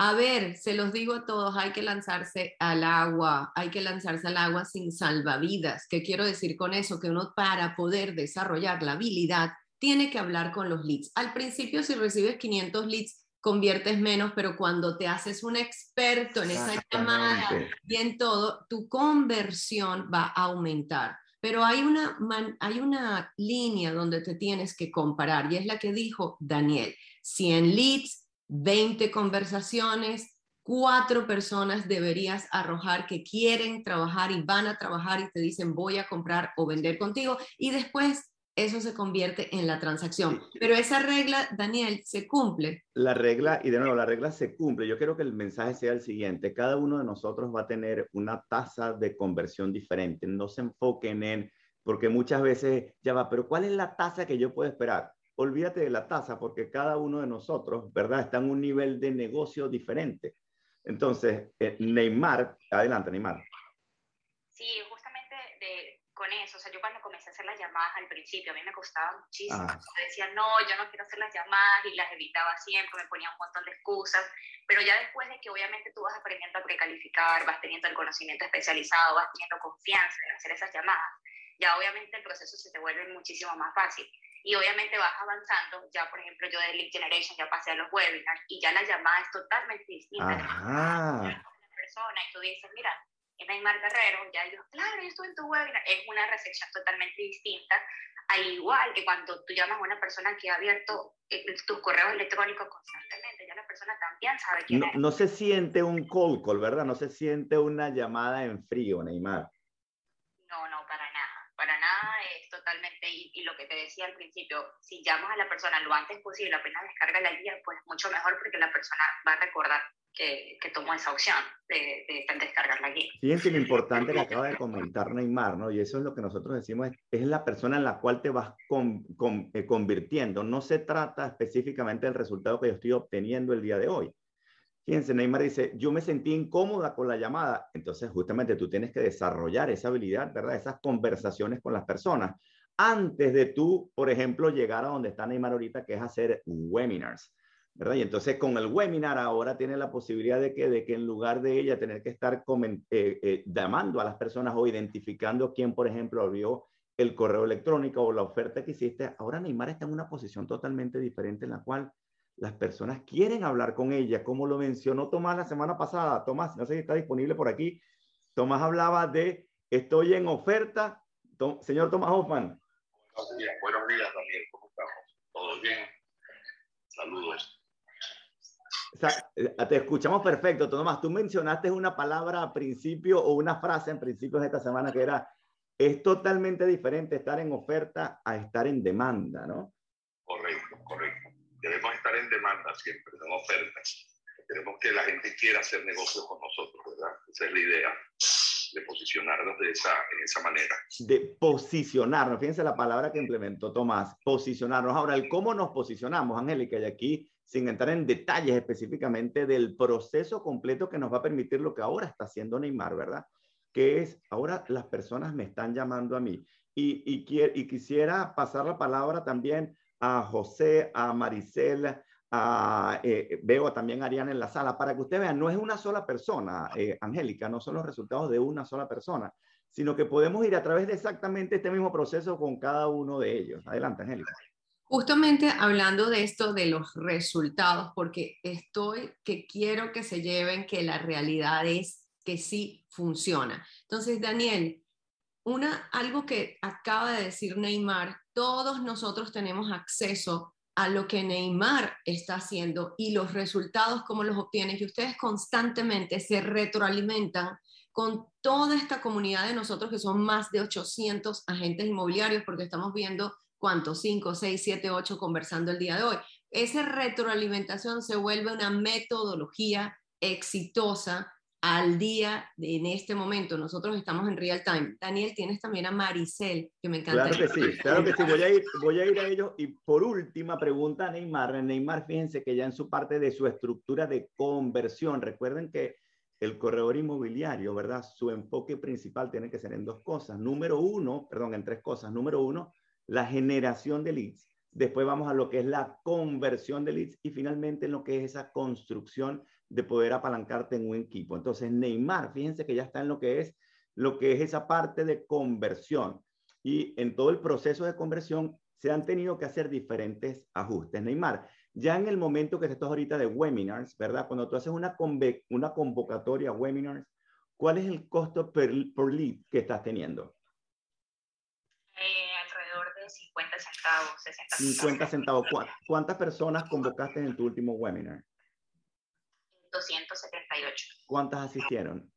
Speaker 1: A ver, se los digo a todos, hay que lanzarse al agua, hay que lanzarse al agua sin salvavidas. ¿Qué quiero decir con eso? Que uno para poder desarrollar la habilidad tiene que hablar con los leads. Al principio, si recibes 500 leads, conviertes menos, pero cuando te haces un experto en esa llamada y en todo, tu conversión va a aumentar. Pero hay una, hay una línea donde te tienes que comparar y es la que dijo Daniel. 100 leads, 20 conversaciones, cuatro personas deberías arrojar que quieren trabajar y van a trabajar y te dicen voy a comprar o vender contigo y después eso se convierte en la transacción. Pero esa regla, Daniel, se cumple.
Speaker 2: La regla, y de nuevo, la regla se cumple. Yo quiero que el mensaje sea el siguiente. Cada uno de nosotros va a tener una tasa de conversión diferente. No se enfoquen en, porque muchas veces ya va, pero ¿cuál es la tasa que yo puedo esperar? Olvídate de la tasa, porque cada uno de nosotros, ¿verdad? Está en un nivel de negocio diferente. Entonces, eh, Neymar, adelante, Neymar.
Speaker 3: Sí, con eso. O sea, yo cuando comencé a hacer las llamadas al principio, a mí me costaba muchísimo. Ah. decía, no, yo no quiero hacer las llamadas y las evitaba siempre, me ponía un montón de excusas. Pero ya después de que obviamente tú vas aprendiendo a precalificar, vas teniendo el conocimiento especializado, vas teniendo confianza en hacer esas llamadas, ya obviamente el proceso se te vuelve muchísimo más fácil. Y obviamente vas avanzando, ya por ejemplo yo de Lead Generation ya pasé a los webinars y ya la llamada es totalmente distinta. La persona y tú dices, mira, en Neymar Guerrero, ya ellos, claro, yo estuve en tu webinar, es una recepción totalmente distinta, al igual que cuando tú llamas a una persona que ha abierto eh, tus correos electrónicos constantemente, ya la persona también sabe quién
Speaker 2: no,
Speaker 3: es.
Speaker 2: No se siente un cold call, ¿verdad? No se siente una llamada en frío, Neymar.
Speaker 3: No, no, para nada, para nada es totalmente, y, y, lo que te decía al principio, si llamas a la persona lo antes posible, apenas descarga la guía, pues mucho mejor porque la persona va a recordar que, tomó esa opción de, de, descargar la guía.
Speaker 2: Fíjense lo importante que acaba de comentar Neymar, ¿no? Y eso es lo que nosotros decimos, es, la persona en la cual te vas con, eh, convirtiendo. No se trata específicamente del resultado que yo estoy obteniendo el día de hoy. Fíjense, Neymar dice, yo me sentí incómoda con la llamada. Entonces, justamente tú tienes que desarrollar esa habilidad, ¿verdad? Esas conversaciones con las personas. Antes de tú, por ejemplo, llegar a donde está Neymar ahorita, que es hacer webinars. Y entonces con el webinar ahora tiene la posibilidad de que, de que en lugar de ella tener que estar eh, eh, llamando a las personas o identificando quién, por ejemplo, abrió el correo electrónico o la oferta que hiciste, ahora Neymar está en una posición totalmente diferente en la cual las personas quieren hablar con ella, como lo mencionó Tomás la semana pasada. Tomás, no sé si está disponible por aquí. Tomás hablaba de estoy en oferta. señor Tomás Hoffman.
Speaker 4: Buenos días, buenos días, Daniel. ¿Cómo estamos? ¿Todo bien? Saludos.
Speaker 2: Eh, te escuchamos perfecto, Tomás. Tú mencionaste una palabra a principio o una frase en principios de esta semana que era, es totalmente diferente estar en oferta a estar en demanda, ¿no?
Speaker 4: Correcto, correcto. Debemos en demanda siempre, en oferta. Queremos que la gente quiera hacer negocios con nosotros, ¿verdad? Esa es la idea de posicionarnos de esa, en esa manera.
Speaker 2: De posicionarnos, fíjense la palabra que implementó Tomás, posicionarnos. Ahora, el cómo nos posicionamos, Angélica, y aquí sin entrar en detalles específicamente del proceso completo que nos va a permitir lo que ahora está haciendo Neymar, ¿verdad? Que es, ahora las personas me están llamando a mí. Y, y, y quisiera pasar la palabra también a José, a Maricela, a, eh, veo también a Ariana en la sala, para que usted vean, no es una sola persona, eh, Angélica, no son los resultados de una sola persona, sino que podemos ir a través de exactamente este mismo proceso con cada uno de ellos. Adelante, Angélica.
Speaker 1: Justamente hablando de esto, de los resultados, porque estoy que quiero que se lleven que la realidad es que sí funciona. Entonces, Daniel, una, algo que acaba de decir Neymar, todos nosotros tenemos acceso a lo que Neymar está haciendo y los resultados, cómo los obtiene, y ustedes constantemente se retroalimentan con toda esta comunidad de nosotros que son más de 800 agentes inmobiliarios, porque estamos viendo ¿cuántos? 5, 6, 7, 8 conversando el día de hoy. Esa retroalimentación se vuelve una metodología exitosa al día en este momento. Nosotros estamos en real time. Daniel, tienes también a Maricel, que me encanta.
Speaker 2: Claro que sí, claro que sí. Voy a ir, voy a, ir a ellos. Y por última pregunta, Neymar. Neymar, fíjense que ya en su parte de su estructura de conversión, recuerden que el corredor inmobiliario, ¿verdad? Su enfoque principal tiene que ser en dos cosas. Número uno, perdón, en tres cosas. Número uno, la generación de leads, después vamos a lo que es la conversión de leads y finalmente en lo que es esa construcción de poder apalancarte en un equipo. Entonces, Neymar, fíjense que ya está en lo que es lo que es esa parte de conversión. Y en todo el proceso de conversión se han tenido que hacer diferentes ajustes. Neymar, ya en el momento que estás ahorita de webinars, ¿verdad? Cuando tú haces una, una convocatoria webinars, ¿cuál es el costo per, lead que estás teniendo?
Speaker 3: Eh, alrededor de 50 centavos, 60
Speaker 2: 50 centavos. ¿Cuántas personas convocaste en tu último webinar?
Speaker 3: 278.
Speaker 2: ¿Cuántas asistieron?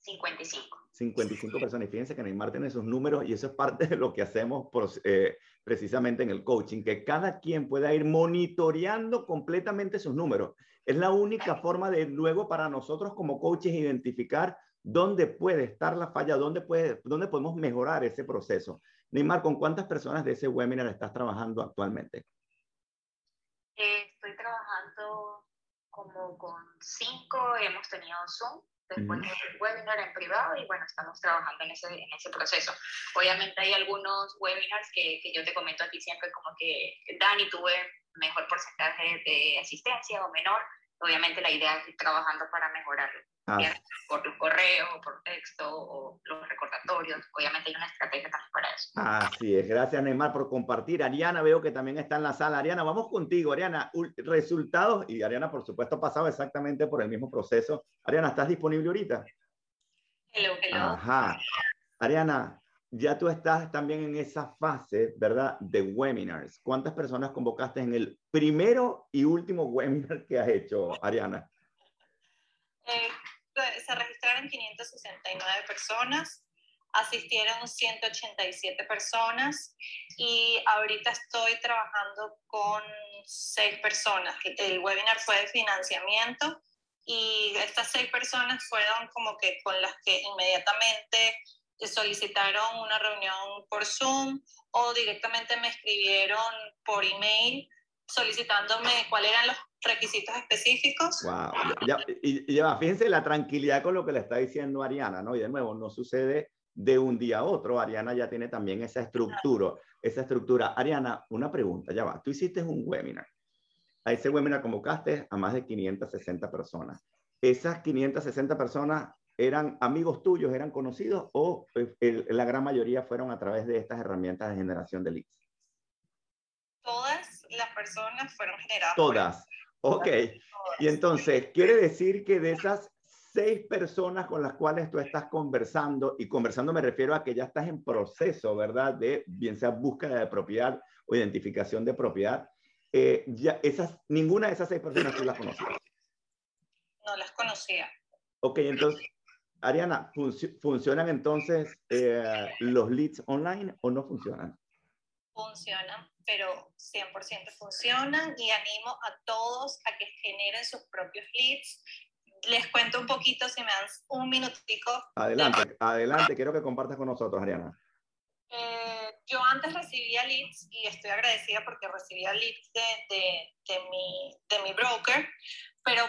Speaker 3: 55.
Speaker 2: 55 personas. Y fíjense que Neymar tiene esos números y eso es parte de lo que hacemos eh, precisamente en el coaching, que cada quien pueda ir monitoreando completamente sus números. Es la única forma de luego para nosotros como coaches identificar dónde puede estar la falla, dónde, puede, dónde podemos mejorar ese proceso. Neymar, ¿con cuántas personas de ese webinar estás trabajando actualmente?
Speaker 3: Eh, estoy trabajando como con cinco, hemos tenido Zoom después del webinar en privado y bueno, estamos trabajando en ese, en ese proceso. Obviamente hay algunos webinars que, que yo te comento aquí siempre como que Dani tuve mejor porcentaje de asistencia o menor. Obviamente la idea es ir trabajando para mejorarlo. Ah. Por un correo, por texto o los recordatorios. Obviamente hay una estrategia también para eso.
Speaker 2: Así es. Gracias, Neymar, por compartir. Ariana, veo que también está en la sala. Ariana, vamos contigo. Ariana, resultados. Y Ariana, por supuesto, ha pasado exactamente por el mismo proceso. Ariana, ¿estás disponible ahorita?
Speaker 3: Hello, hello.
Speaker 2: Ajá. Ariana, ya tú estás también en esa fase, ¿verdad? De webinars. ¿Cuántas personas convocaste en el primero y último webinar que has hecho, Ariana?
Speaker 5: Eh, se registraron 569 personas, asistieron 187 personas y ahorita estoy trabajando con seis personas. El webinar fue de financiamiento y estas seis personas fueron como que con las que inmediatamente solicitaron una reunión por Zoom o directamente me escribieron por email solicitándome cuáles eran los requisitos específicos.
Speaker 2: Wow. Ya, y, ya, fíjense la tranquilidad con lo que le está diciendo Ariana, ¿no? Y de nuevo, no sucede de un día a otro. Ariana ya tiene también esa estructura, esa estructura. Ariana, una pregunta, ya va. Tú hiciste un webinar. A ese webinar convocaste a más de 560 personas. Esas 560 personas eran amigos tuyos, eran conocidos o eh, la gran mayoría fueron a través de estas herramientas de generación de leads?
Speaker 5: Todas las personas fueron generadas.
Speaker 2: Todas. Ok. Y entonces, quiere decir que de esas seis personas con las cuales tú estás conversando, y conversando me refiero a que ya estás en proceso, ¿verdad? De bien sea búsqueda de propiedad o identificación de propiedad, eh, ya esas, ninguna de esas seis personas tú las conocías.
Speaker 5: No las conocía.
Speaker 2: Ok, entonces, Ariana, ¿funcionan entonces eh, los leads online o no funcionan?
Speaker 5: Funcionan, pero 100% funcionan y animo a todos a que generen sus propios leads. Les cuento un poquito, si me dan un minutico.
Speaker 2: Adelante, adelante, quiero que compartas con nosotros, Ariana.
Speaker 5: Eh, yo antes recibía leads y estoy agradecida porque recibía leads de, de, de, mi, de mi broker, pero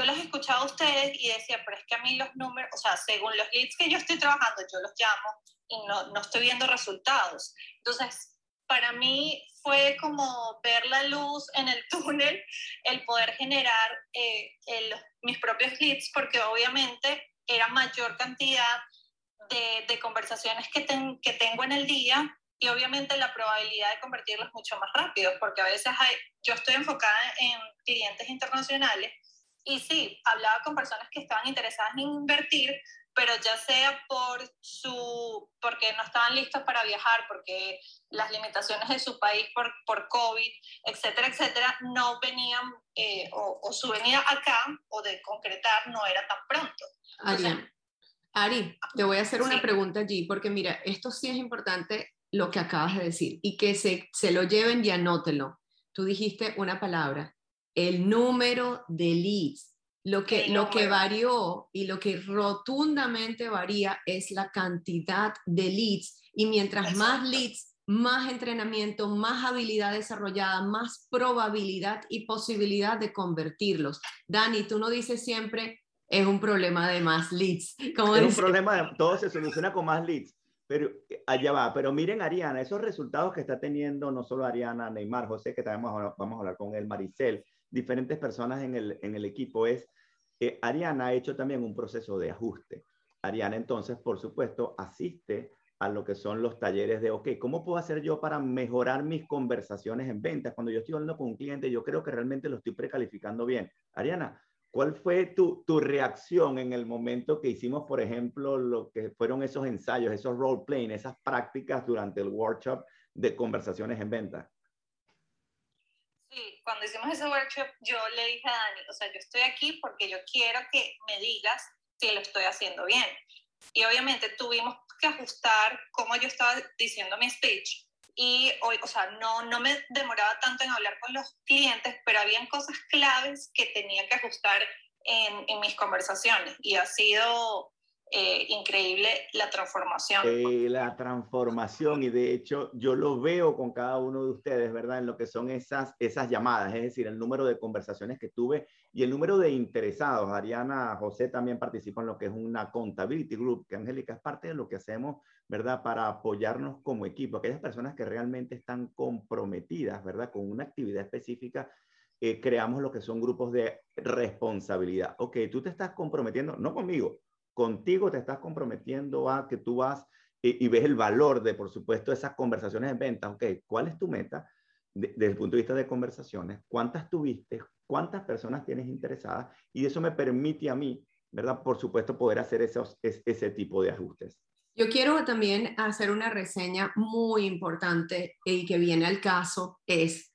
Speaker 5: yo los escuchaba a ustedes y decía, pero es que a mí los números, o sea, según los leads que yo estoy trabajando, yo los llamo y no, no estoy viendo resultados. Entonces, para mí fue como ver la luz en el [laughs] túnel, el poder generar eh, mis propios leads, porque obviamente era mayor cantidad de, de conversaciones que, que tengo en el día y obviamente la probabilidad de convertirlos mucho más rápido, porque a veces hay, yo estoy enfocada en clientes internacionales y sí, hablaba con personas que estaban interesadas en invertir, pero ya sea por su, porque no estaban listos para viajar, porque las limitaciones de su país por, por COVID, etcétera, etcétera, no venían, eh, o, su venida acá, o de concretar, no era tan pronto.
Speaker 1: Ari, Ari, te voy a hacer una pregunta allí, porque mira, esto sí es importante lo que acabas de decir, y que se, se lo lleven y anótelo. Tú dijiste una palabra, el número de leads. Lo que, lo que varió y lo que rotundamente varía es la cantidad de leads. Y mientras más leads, más entrenamiento, más habilidad desarrollada, más probabilidad y posibilidad de convertirlos. Dani, tú no dices siempre, es un problema de más leads. [laughs]
Speaker 2: Como es un problema, de, todo se soluciona con más leads. Pero allá va, pero miren Ariana, esos resultados que está teniendo no solo Ariana, Neymar, José, que también vamos a, vamos a hablar con él, Maricel, diferentes personas en el, en el equipo es, eh, Ariana ha hecho también un proceso de ajuste. Ariana entonces, por supuesto, asiste a lo que son los talleres de, ok, ¿cómo puedo hacer yo para mejorar mis conversaciones en ventas? Cuando yo estoy hablando con un cliente, yo creo que realmente lo estoy precalificando bien. Ariana, ¿cuál fue tu, tu reacción en el momento que hicimos, por ejemplo, lo que fueron esos ensayos, esos role playing, esas prácticas durante el workshop de conversaciones en ventas?
Speaker 5: Sí, cuando hicimos ese workshop, yo le dije a Dani, o sea, yo estoy aquí porque yo quiero que me digas si lo estoy haciendo bien. Y obviamente tuvimos que ajustar cómo yo estaba diciendo mi speech. Y hoy, o sea, no, no me demoraba tanto en hablar con los clientes, pero habían cosas claves que tenía que ajustar en, en mis conversaciones. Y ha sido eh, increíble la transformación.
Speaker 2: La transformación, y de hecho yo lo veo con cada uno de ustedes, ¿verdad? En lo que son esas, esas llamadas, es decir, el número de conversaciones que tuve y el número de interesados. Ariana José también participa en lo que es una accountability group, que Angélica es parte de lo que hacemos, ¿verdad? Para apoyarnos como equipo, aquellas personas que realmente están comprometidas, ¿verdad? Con una actividad específica eh, creamos lo que son grupos de responsabilidad. Ok, tú te estás comprometiendo, no conmigo, contigo te estás comprometiendo a que tú vas y, ves el valor de, por supuesto, esas conversaciones en venta. Ok, ¿cuál es tu meta desde el punto de vista de conversaciones? ¿Cuántas tuviste? ¿Cuántas personas tienes interesadas? Y eso me permite a mí, ¿verdad? Por supuesto, poder hacer esos, ese tipo de ajustes.
Speaker 1: Yo quiero también hacer una reseña muy importante y que viene al caso, es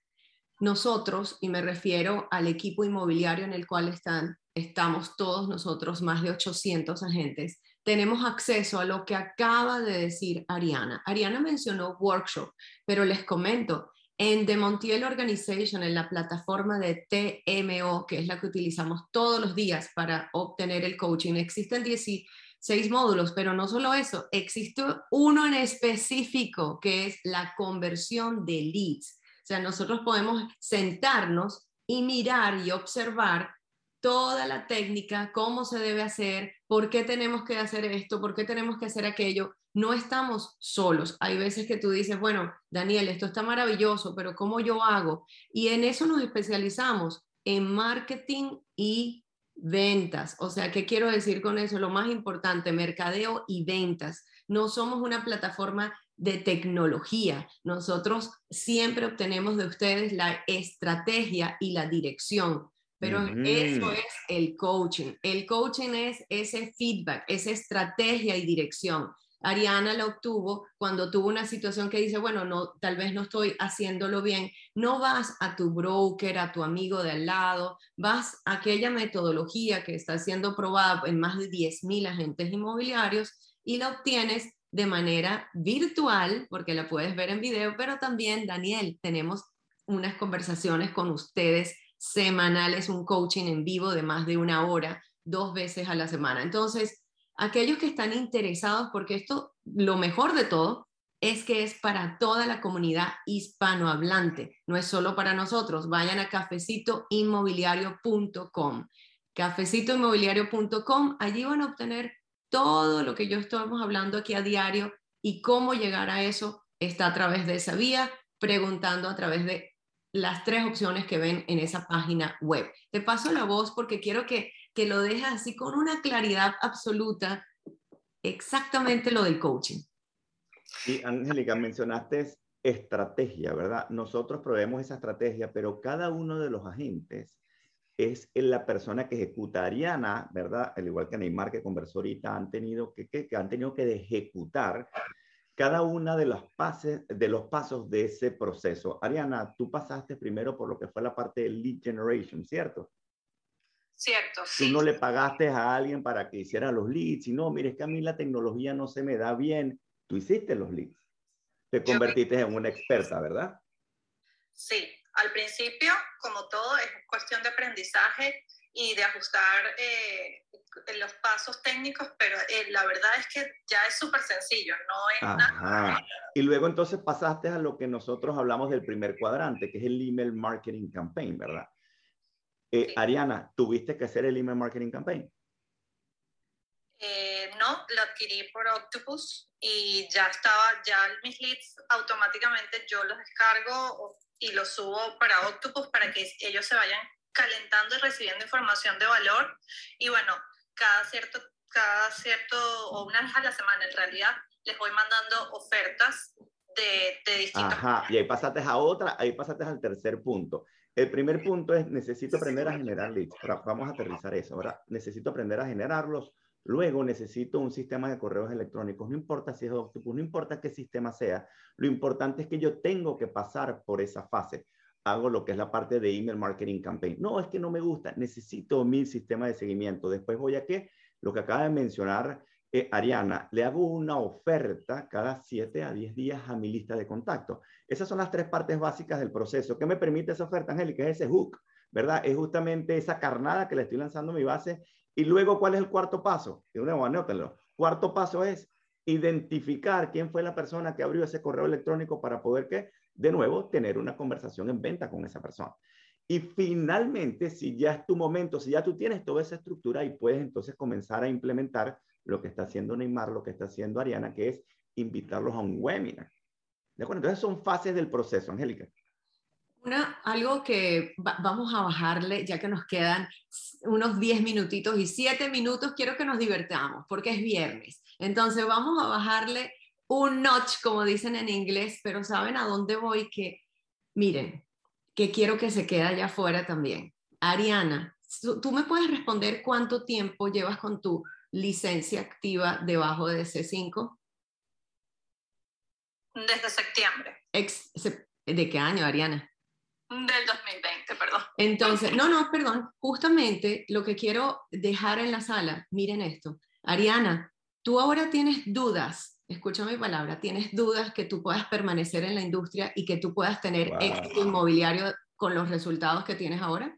Speaker 1: nosotros, y me refiero al equipo inmobiliario en el cual están estamos todos nosotros, más de 800 agentes, tenemos acceso a lo que acaba de decir Ariana. Ariana mencionó workshop, pero les comento, en The Montiel Organization, en la plataforma de TMO, que es la que utilizamos todos los días para obtener el coaching, existen 16 módulos, pero no solo eso, existe uno en específico que es la conversión de leads. Sea, nosotros podemos sentarnos y mirar y observar toda la técnica, cómo se debe hacer, por qué tenemos que hacer esto, por qué tenemos que hacer aquello. No estamos solos. Hay veces que tú dices, bueno, Daniel, esto está maravilloso, pero ¿cómo yo hago? Y en eso nos especializamos, en marketing y ventas. O sea, ¿qué quiero decir con eso? Lo más importante, mercadeo y ventas. No somos una plataforma de tecnología. Nosotros siempre obtenemos de ustedes la estrategia y la dirección. Pero eso es el coaching. El coaching es ese feedback, esa estrategia y dirección. Ariana la obtuvo cuando tuvo una situación que dice, bueno, no, tal vez no estoy haciéndolo bien. No vas a tu broker, a tu amigo de al lado, vas a aquella metodología que está siendo probada en más de 10.000 agentes inmobiliarios y la obtienes de manera virtual, porque la puedes ver en video, pero también, Daniel, tenemos unas conversaciones con ustedes semanales, un coaching en vivo de más de una hora, dos veces a la semana. Entonces, aquellos que están interesados, porque esto, lo mejor de todo, es que es para toda la comunidad hispanohablante, no es solo para nosotros. Vayan a cafecitoinmobiliario.com. Cafecitoinmobiliario.com, allí van a obtener todo lo que yo estamos hablando aquí a diario y cómo llegar a eso está a través de esa vía, preguntando a través de las tres opciones que ven en esa página web. Te paso la voz porque quiero que, que lo dejes así con una claridad absoluta, exactamente lo del coaching.
Speaker 2: Sí, Angélica, mencionaste estrategia, ¿verdad? Nosotros proveemos esa estrategia, pero cada uno de los agentes es la persona que ejecuta. Ariana, ¿verdad? Al igual que Neymar, que conversó ahorita, han tenido que, que, que han tenido que ejecutar cada una de, las pases, de los pasos de ese proceso. Ariana, tú pasaste primero por lo que fue la parte de lead generation, ¿cierto?
Speaker 5: Cierto, sí.
Speaker 2: Tú no le pagaste a alguien para que hiciera los leads, y no, mire, es que a mí la tecnología no se me da bien. Tú hiciste los leads. Te convertiste en una experta, ¿verdad?
Speaker 5: Sí, al principio, como todo, es cuestión de aprendizaje y de ajustar eh, los pasos técnicos, pero eh, la verdad es que ya es súper sencillo, no es nada.
Speaker 2: Y luego entonces pasaste a lo que nosotros hablamos del primer cuadrante, que es el email marketing campaign, ¿verdad? Eh, Ariana, ¿tuviste que hacer el email marketing campaign?
Speaker 5: no, lo adquirí por Octopus y ya estaba, ya mis leads automáticamente yo los descargo y los subo para Octopus para que ellos se vayan calentando y recibiendo información de valor. Y bueno, cada cierto, cada cierto, o una vez a la semana en realidad, les voy mandando ofertas de, de distintos.
Speaker 2: Ajá, y ahí pasaste a otra, ahí pasaste al tercer punto. El primer punto es necesito aprender a generar leads. Ahora, vamos a aterrizar eso. Ahora, necesito aprender a generarlos. Luego necesito un sistema de correos electrónicos. No importa si es Octopus, no importa qué sistema sea. Lo importante es que yo tengo que pasar por esa fase. Hago lo que es la parte de email marketing campaign. No, es que no me gusta. Necesito mi sistema de seguimiento. Después voy a qué? Lo que acaba de mencionar eh, Ariana, le hago una oferta cada 7 a 10 días a mi lista de contactos. Esas son las tres partes básicas del proceso. ¿Qué me permite esa oferta, Angélica? Es ese hook, ¿verdad? Es justamente esa carnada que le estoy lanzando a mi base. Y luego, ¿cuál es el cuarto paso? Y nuevo, anótenlo. Cuarto paso es identificar quién fue la persona que abrió ese correo electrónico para poder que, de nuevo, tener una conversación en venta con esa persona. Y finalmente, si ya es tu momento, si ya tú tienes toda esa estructura y puedes entonces comenzar a implementar lo que está haciendo Neymar, lo que está haciendo Ariana, que es invitarlos a un webinar. ¿De acuerdo? Entonces son fases del proceso, Angélica.
Speaker 1: Una, algo que vamos a bajarle, ya que nos quedan unos 10 minutitos y 7 minutos, quiero que nos divertamos, porque es viernes. Entonces vamos a bajarle un notch, como dicen en inglés, pero ¿saben a dónde voy? Que, miren, que quiero que se quede allá afuera también. Ariana, ¿tú me puedes responder cuánto tiempo llevas con tu licencia activa debajo de C5?
Speaker 5: Desde septiembre.
Speaker 1: ¿De qué año, Ariana?
Speaker 5: Del 2020, perdón.
Speaker 1: Entonces, no, no, perdón. Justamente lo que quiero dejar en la sala, miren esto. Ariana, tú ahora tienes dudas, escucha mi palabra, tienes dudas que tú puedas permanecer en la industria y que tú puedas tener éxito inmobiliario con los resultados que tienes ahora?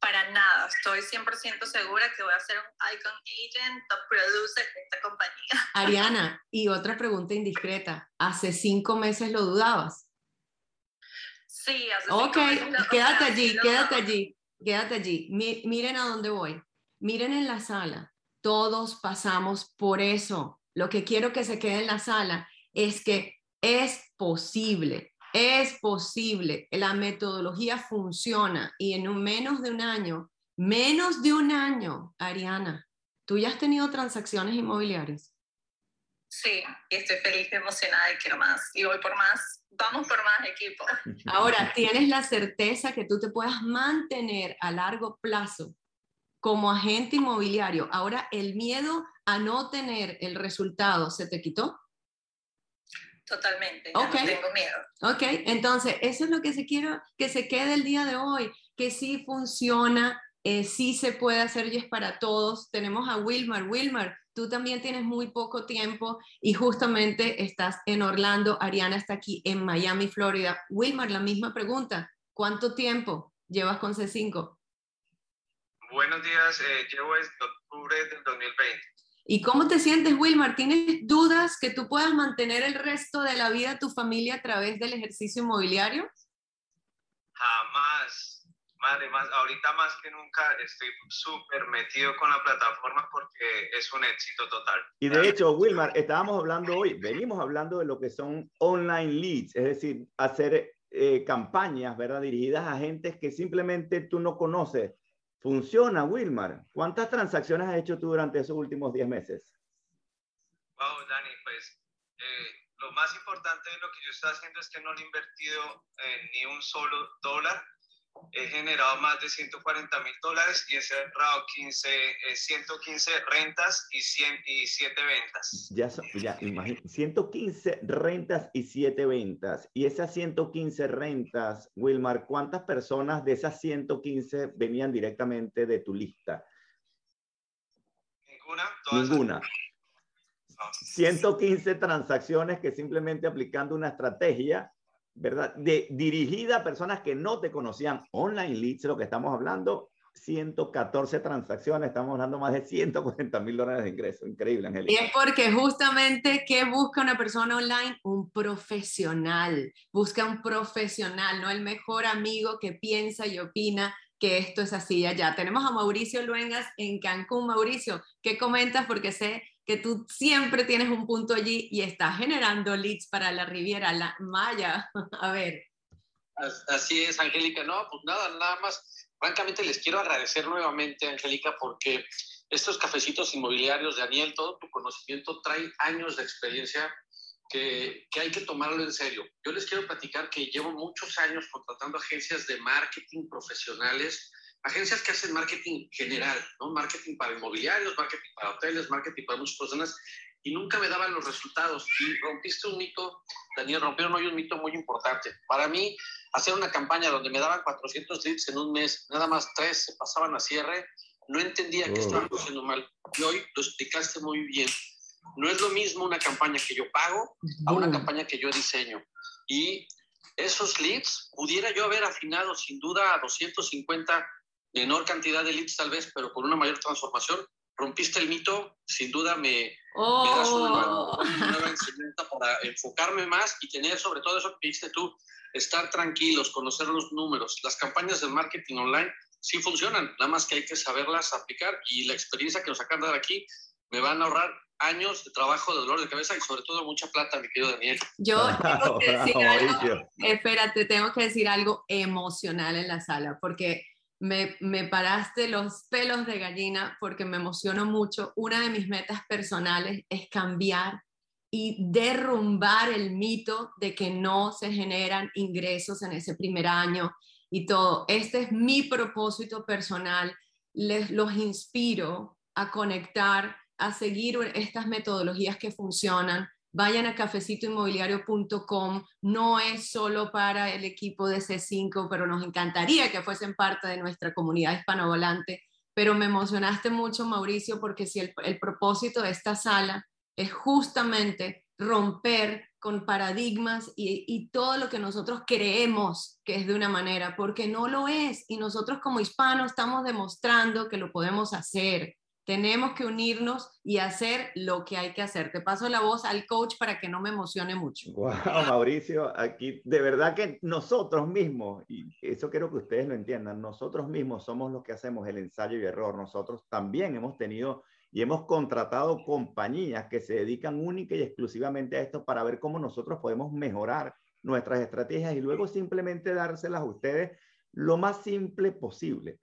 Speaker 5: Para nada, estoy 100% segura que voy a ser un icon agent, top producer de esta compañía.
Speaker 1: Ariana, y otra pregunta indiscreta, ¿hace cinco meses lo dudabas?
Speaker 5: Sí, hace.
Speaker 1: Ok, quédate allí, quédate allí, quédate allí. miren a dónde voy. Miren en la sala, todos pasamos por eso. Lo que quiero que se quede en la sala es que es posible es posible, la metodología funciona y en un menos de un año, menos de un año, Ariana, ¿tú ya has tenido transacciones inmobiliarias?
Speaker 5: Sí, y estoy feliz, emocionada y quiero más. Y voy por más. Vamos por más equipo. [laughs]
Speaker 1: Ahora, ¿tienes la certeza que tú te puedas mantener a largo plazo como agente inmobiliario? Ahora, ¿el miedo a no tener el resultado se te quitó?
Speaker 5: Totalmente, no tengo miedo.
Speaker 1: Ok, entonces eso es lo que se quiero que se quede el día de hoy, que sí funciona, eh, sí se puede hacer y es para todos. Tenemos a Wilmar. Wilmar, tú también tienes muy poco tiempo y justamente estás en Orlando. Ariana está aquí en Miami, Florida. Wilmar, la misma pregunta. ¿Cuánto tiempo llevas con C5?
Speaker 6: Buenos días, eh, llevo desde octubre del 2020.
Speaker 1: ¿Y cómo te sientes, Wilmar? ¿Tienes dudas que tú puedas mantener el resto de la vida tu familia a través del ejercicio inmobiliario?
Speaker 6: Jamás. Madre, más, ahorita más que nunca estoy súper metido con la plataforma porque es un éxito total.
Speaker 2: Y de hecho, Wilmar, estábamos hablando hoy, venimos hablando de lo que son online leads, es decir, hacer eh, campañas, ¿verdad? Dirigidas a agentes que simplemente tú no conoces Funciona, Wilmar. ¿Cuántas transacciones has hecho tú durante esos últimos 10 meses?
Speaker 6: Wow, Dani, pues eh, lo más importante de lo que yo estoy haciendo es que no he invertido ni un solo dólar he generado más de 140 mil dólares y he cerrado 15, 115 eh, rentas y, 100, y 7 ventas.
Speaker 2: Ya, ya 115 rentas y 7 ventas. Y esas 115 rentas, Wilmar, ¿cuántas personas de esas 115 venían directamente de tu lista?
Speaker 6: Ninguna.
Speaker 2: Ninguna. 115 transacciones que simplemente aplicando una estrategia ¿verdad? Dirigida a personas que no te conocían. Online leads, lo que estamos hablando, 114 transacciones, estamos hablando más de 140 mil dólares de ingreso. Increíble, Angélica.
Speaker 1: Y es porque justamente, ¿qué busca una persona online? Un profesional. Busca un profesional, no el mejor amigo que piensa y opina que esto es así allá. Tenemos a Mauricio Luengas en Cancún. Mauricio, ¿qué comentas? Porque sé que tú siempre tienes un punto allí y estás generando leads para la Riviera, la Maya. [laughs] A ver.
Speaker 7: Así es, Angélica. No, pues nada, nada más. Francamente les quiero agradecer nuevamente, Angélica, porque estos cafecitos inmobiliarios, Daniel, todo tu conocimiento trae años de experiencia que, que, hay que tomarlo en serio. Yo les quiero platicar que llevo muchos años contratando agencias de marketing profesionales, agencias que hacen marketing general, ¿no? Marketing para inmobiliarios, marketing para hoteles, marketing para muchas personas, y nunca me daban los resultados. Y rompiste un mito, Daniel, rompieron hoy un mito muy importante. Para mí, hacer una campaña donde me daban 400 leads en un mes, nada más tres se pasaban a cierre, no entendía que estaban haciendo mal. Y hoy lo explicaste muy bien. No es lo mismo una campaña que yo pago a una campaña que yo diseño. Y esos leads pudiera yo haber afinado sin duda a 250, menor cantidad de leads tal vez, pero con una mayor transformación. Rompiste el mito, sin duda me, me das una, oh. nueva enseñanza para enfocarme más y tener sobre todo eso que dijiste tú, estar tranquilos, conocer los números. Las campañas de marketing online sí funcionan, nada más que hay que saberlas aplicar y la experiencia que nos acaban de dar aquí me van a ahorrar años de trabajo, de dolor de cabeza y sobre todo mucha plata, mi querido Daniel.
Speaker 1: Yo [laughs] tengo que decir algo, espérate, tengo que decir algo emocional en la sala, porque me, me, paraste los pelos de gallina, porque me emociono mucho. Una de mis metas personales es cambiar y derrumbar el mito de que no se generan ingresos en ese primer año y todo. Este es mi propósito personal. Les los inspiro a conectar, a seguir estas metodologías que funcionan. Vayan a cafecitoinmobiliario.com. No es solo para el equipo de C5, pero nos encantaría que fuesen parte de nuestra comunidad hispanovolante. Pero me emocionaste mucho, Mauricio, porque si el, el propósito de esta sala es justamente romper con paradigmas y, todo lo que nosotros creemos que es de una manera, porque no lo es. Y nosotros como hispanos estamos demostrando que lo podemos hacer. Tenemos que unirnos y hacer lo que hay que hacer. Te paso la voz al coach para que no me emocione mucho.
Speaker 2: Wow, [laughs] Mauricio, aquí de verdad que nosotros mismos, y eso quiero que ustedes lo entiendan, nosotros mismos somos los que hacemos el ensayo y error. Nosotros también hemos tenido y hemos contratado compañías que se dedican única y exclusivamente a esto para ver cómo nosotros podemos mejorar nuestras estrategias y luego simplemente dárselas a ustedes lo más simple posible.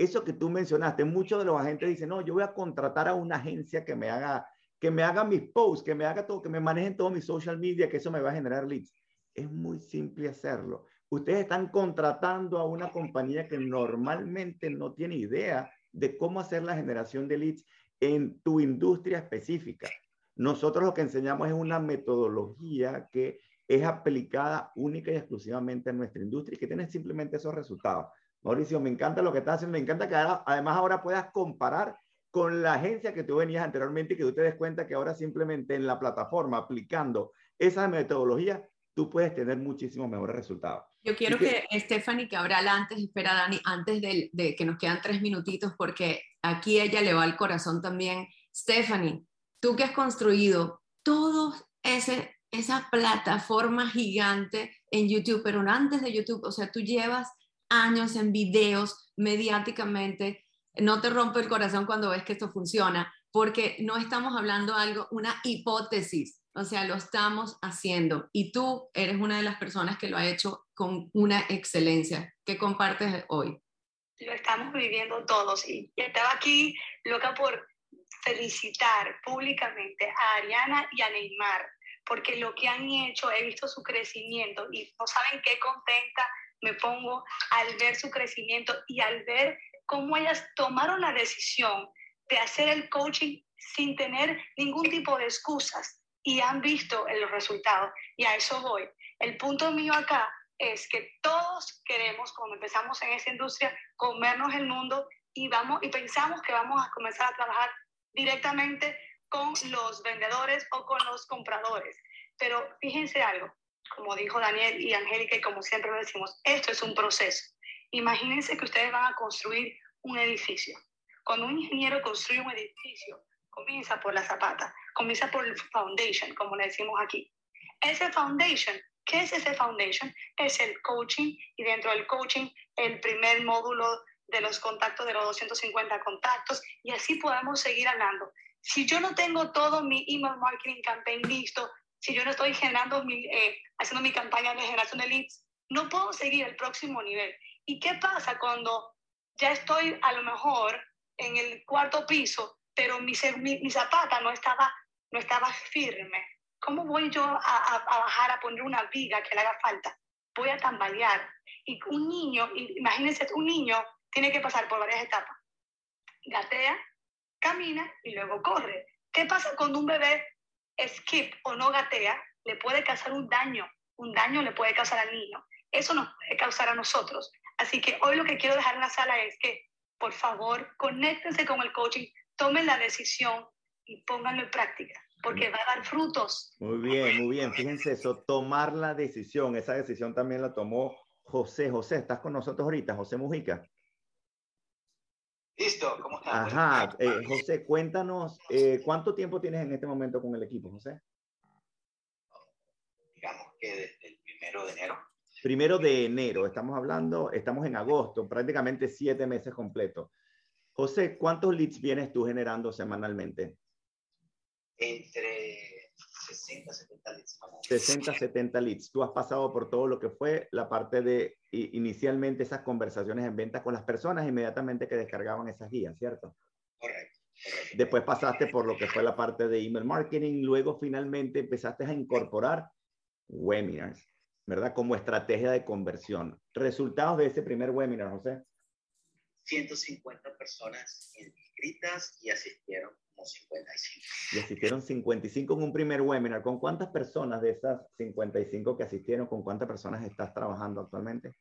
Speaker 2: Eso que tú mencionaste, muchos de los agentes dicen, no, yo voy a contratar a una agencia que me haga, que me haga mis posts, que me haga todo, que me manejen todo mi social media, que eso me va a generar leads. Es muy simple hacerlo. Ustedes están contratando a una compañía que normalmente no tiene idea de cómo hacer la generación de leads en tu industria específica. Nosotros lo que enseñamos es una metodología que es aplicada única y exclusivamente en nuestra industria y que tiene simplemente esos resultados. Mauricio, me encanta lo que estás haciendo, me encanta que además ahora puedas comparar con la agencia que tú venías anteriormente y que tú te des cuenta que ahora simplemente en la plataforma aplicando esa metodología, tú puedes tener muchísimos mejores resultados.
Speaker 1: Yo quiero que, que Stephanie Cabral antes, espera Dani, antes de, de, que nos quedan tres minutitos, porque aquí ella le va al corazón también. Stephanie, tú que has construido todo ese esa plataforma gigante en YouTube, pero antes de YouTube, o sea, tú llevas años en videos mediáticamente, no te rompe el corazón cuando ves que esto funciona, porque no estamos hablando algo, una hipótesis, o sea, lo estamos haciendo y tú eres una de las personas que lo ha hecho con una excelencia. ¿Qué compartes hoy?
Speaker 8: Lo estamos viviendo todos y estaba aquí loca por felicitar públicamente a Ariana y a Neymar, porque lo que han hecho, he visto su crecimiento y no saben qué contenta me pongo al ver su crecimiento y al ver cómo ellas tomaron la decisión de hacer el coaching sin tener ningún tipo de excusas y han visto los resultados. Y a eso voy. El punto mío acá es que todos queremos, cuando empezamos en esa industria, comernos el mundo y, vamos, y pensamos que vamos a comenzar a trabajar directamente con los vendedores o con los compradores. Pero fíjense algo, como dijo Daniel y Angélica, y como siempre lo decimos, esto es un proceso. Imagínense que ustedes van a construir un edificio. Cuando un ingeniero construye un edificio, comienza por la zapata, comienza por el foundation, como le decimos aquí. Ese foundation, ¿qué es ese foundation? Es el coaching y dentro del coaching el primer módulo de los contactos, de los 250 contactos, y así podemos seguir hablando. Si yo no tengo todo mi email marketing campaign listo, si yo no estoy generando eh, haciendo mi campaña de generación de leads, no puedo seguir el próximo nivel. ¿Y qué pasa cuando ya estoy a lo mejor en el cuarto piso, pero mi, mi, zapata no estaba, no estaba firme? ¿Cómo voy yo a, a, bajar a poner una viga que le haga falta? Voy a tambalear. Y un niño, imagínense, un niño tiene que pasar por varias etapas. Gatea, camina y luego corre. ¿Qué pasa cuando un bebé skip o no gatea? Le puede causar un daño, un daño le puede causar al niño. Eso nos puede causar a nosotros. Así que hoy lo que quiero dejar en la sala es que, por favor, conéctense con el coaching, tomen la decisión y pónganlo en práctica, porque va a dar frutos.
Speaker 2: Muy bien, muy bien. Fíjense eso, tomar la decisión. Esa decisión también la tomó José. José, ¿estás con nosotros ahorita? José Mujica.
Speaker 9: Listo, ¿cómo estás?
Speaker 2: Ajá, eh, José, cuéntanos, eh, ¿cuánto tiempo tienes en este momento con el equipo, José?
Speaker 9: Digamos que desde el primero de enero.
Speaker 2: Primero de enero, estamos hablando, estamos en agosto, prácticamente siete meses completos. José, ¿cuántos leads vienes tú generando semanalmente?
Speaker 9: Entre 60, 70 leads.
Speaker 2: 60, 70 leads. Tú has pasado por todo lo que fue la parte de inicialmente esas conversaciones en venta con las personas inmediatamente que descargaban esas guías, ¿cierto?
Speaker 9: Correcto.
Speaker 2: Después pasaste por lo que fue la parte de email marketing, luego finalmente empezaste a incorporar webinars, ¿verdad? Como estrategia de conversión. Resultados de ese primer webinar, José.
Speaker 9: 150 personas inscritas y asistieron 55.
Speaker 2: Y asistieron 55 en un primer webinar. ¿Con cuántas personas de esas 55 que asistieron, con cuántas personas estás trabajando actualmente?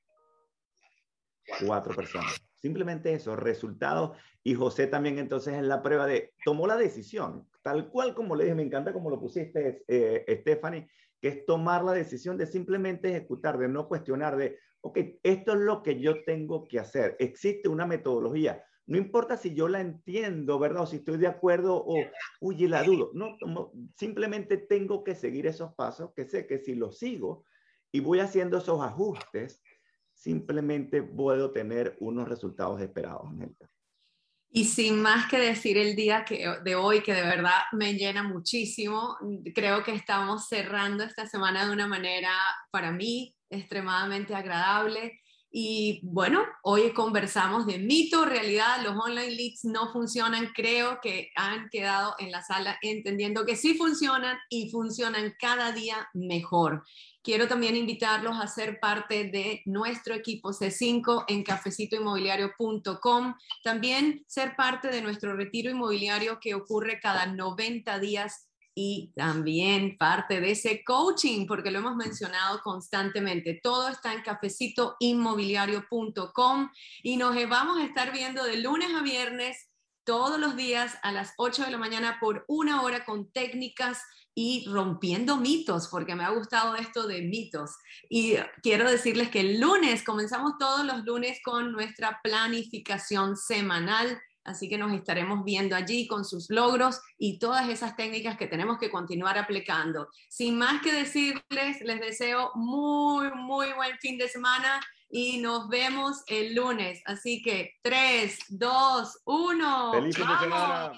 Speaker 2: Cuatro personas. Simplemente eso, resultados. Y José también entonces en la prueba de, tomó la decisión, tal cual como le dije, me encanta como lo pusiste, eh, Stephanie, que es tomar la decisión de simplemente ejecutar, de no cuestionar, de, ok, esto es lo que yo tengo que hacer. Existe una metodología. No importa si yo la entiendo, ¿verdad? O si estoy de acuerdo o, uy, la dudo. No, simplemente tengo que seguir esos pasos que sé que si los sigo y voy haciendo esos ajustes, simplemente puedo tener unos resultados esperados.
Speaker 1: Y sin más que decir el día que, de hoy, que de verdad me llena muchísimo, creo que estamos cerrando esta semana de una manera, para mí, extremadamente agradable. Y bueno, hoy conversamos de mito, realidad, los online leads no funcionan. Creo que han quedado en la sala entendiendo que sí funcionan y funcionan cada día mejor. Quiero también invitarlos a ser parte de nuestro equipo C5 en cafecitoinmobiliario.com. También ser parte de nuestro retiro inmobiliario que ocurre cada 90 días y también parte de ese coaching, porque lo hemos mencionado constantemente. Todo está en cafecitoinmobiliario.com y nos vamos a estar viendo de lunes a viernes todos los días a las 8 de la mañana por una hora con técnicas y rompiendo mitos, porque me ha gustado esto de mitos. Y quiero decirles que el lunes, comenzamos todos los lunes con nuestra planificación semanal Así que nos estaremos viendo allí con sus logros y todas esas técnicas que tenemos que continuar aplicando. Sin más que decirles, les deseo muy, muy buen fin de semana y nos vemos el lunes. Así que 3, 2, 1.
Speaker 2: ¡Feliz fin de semana!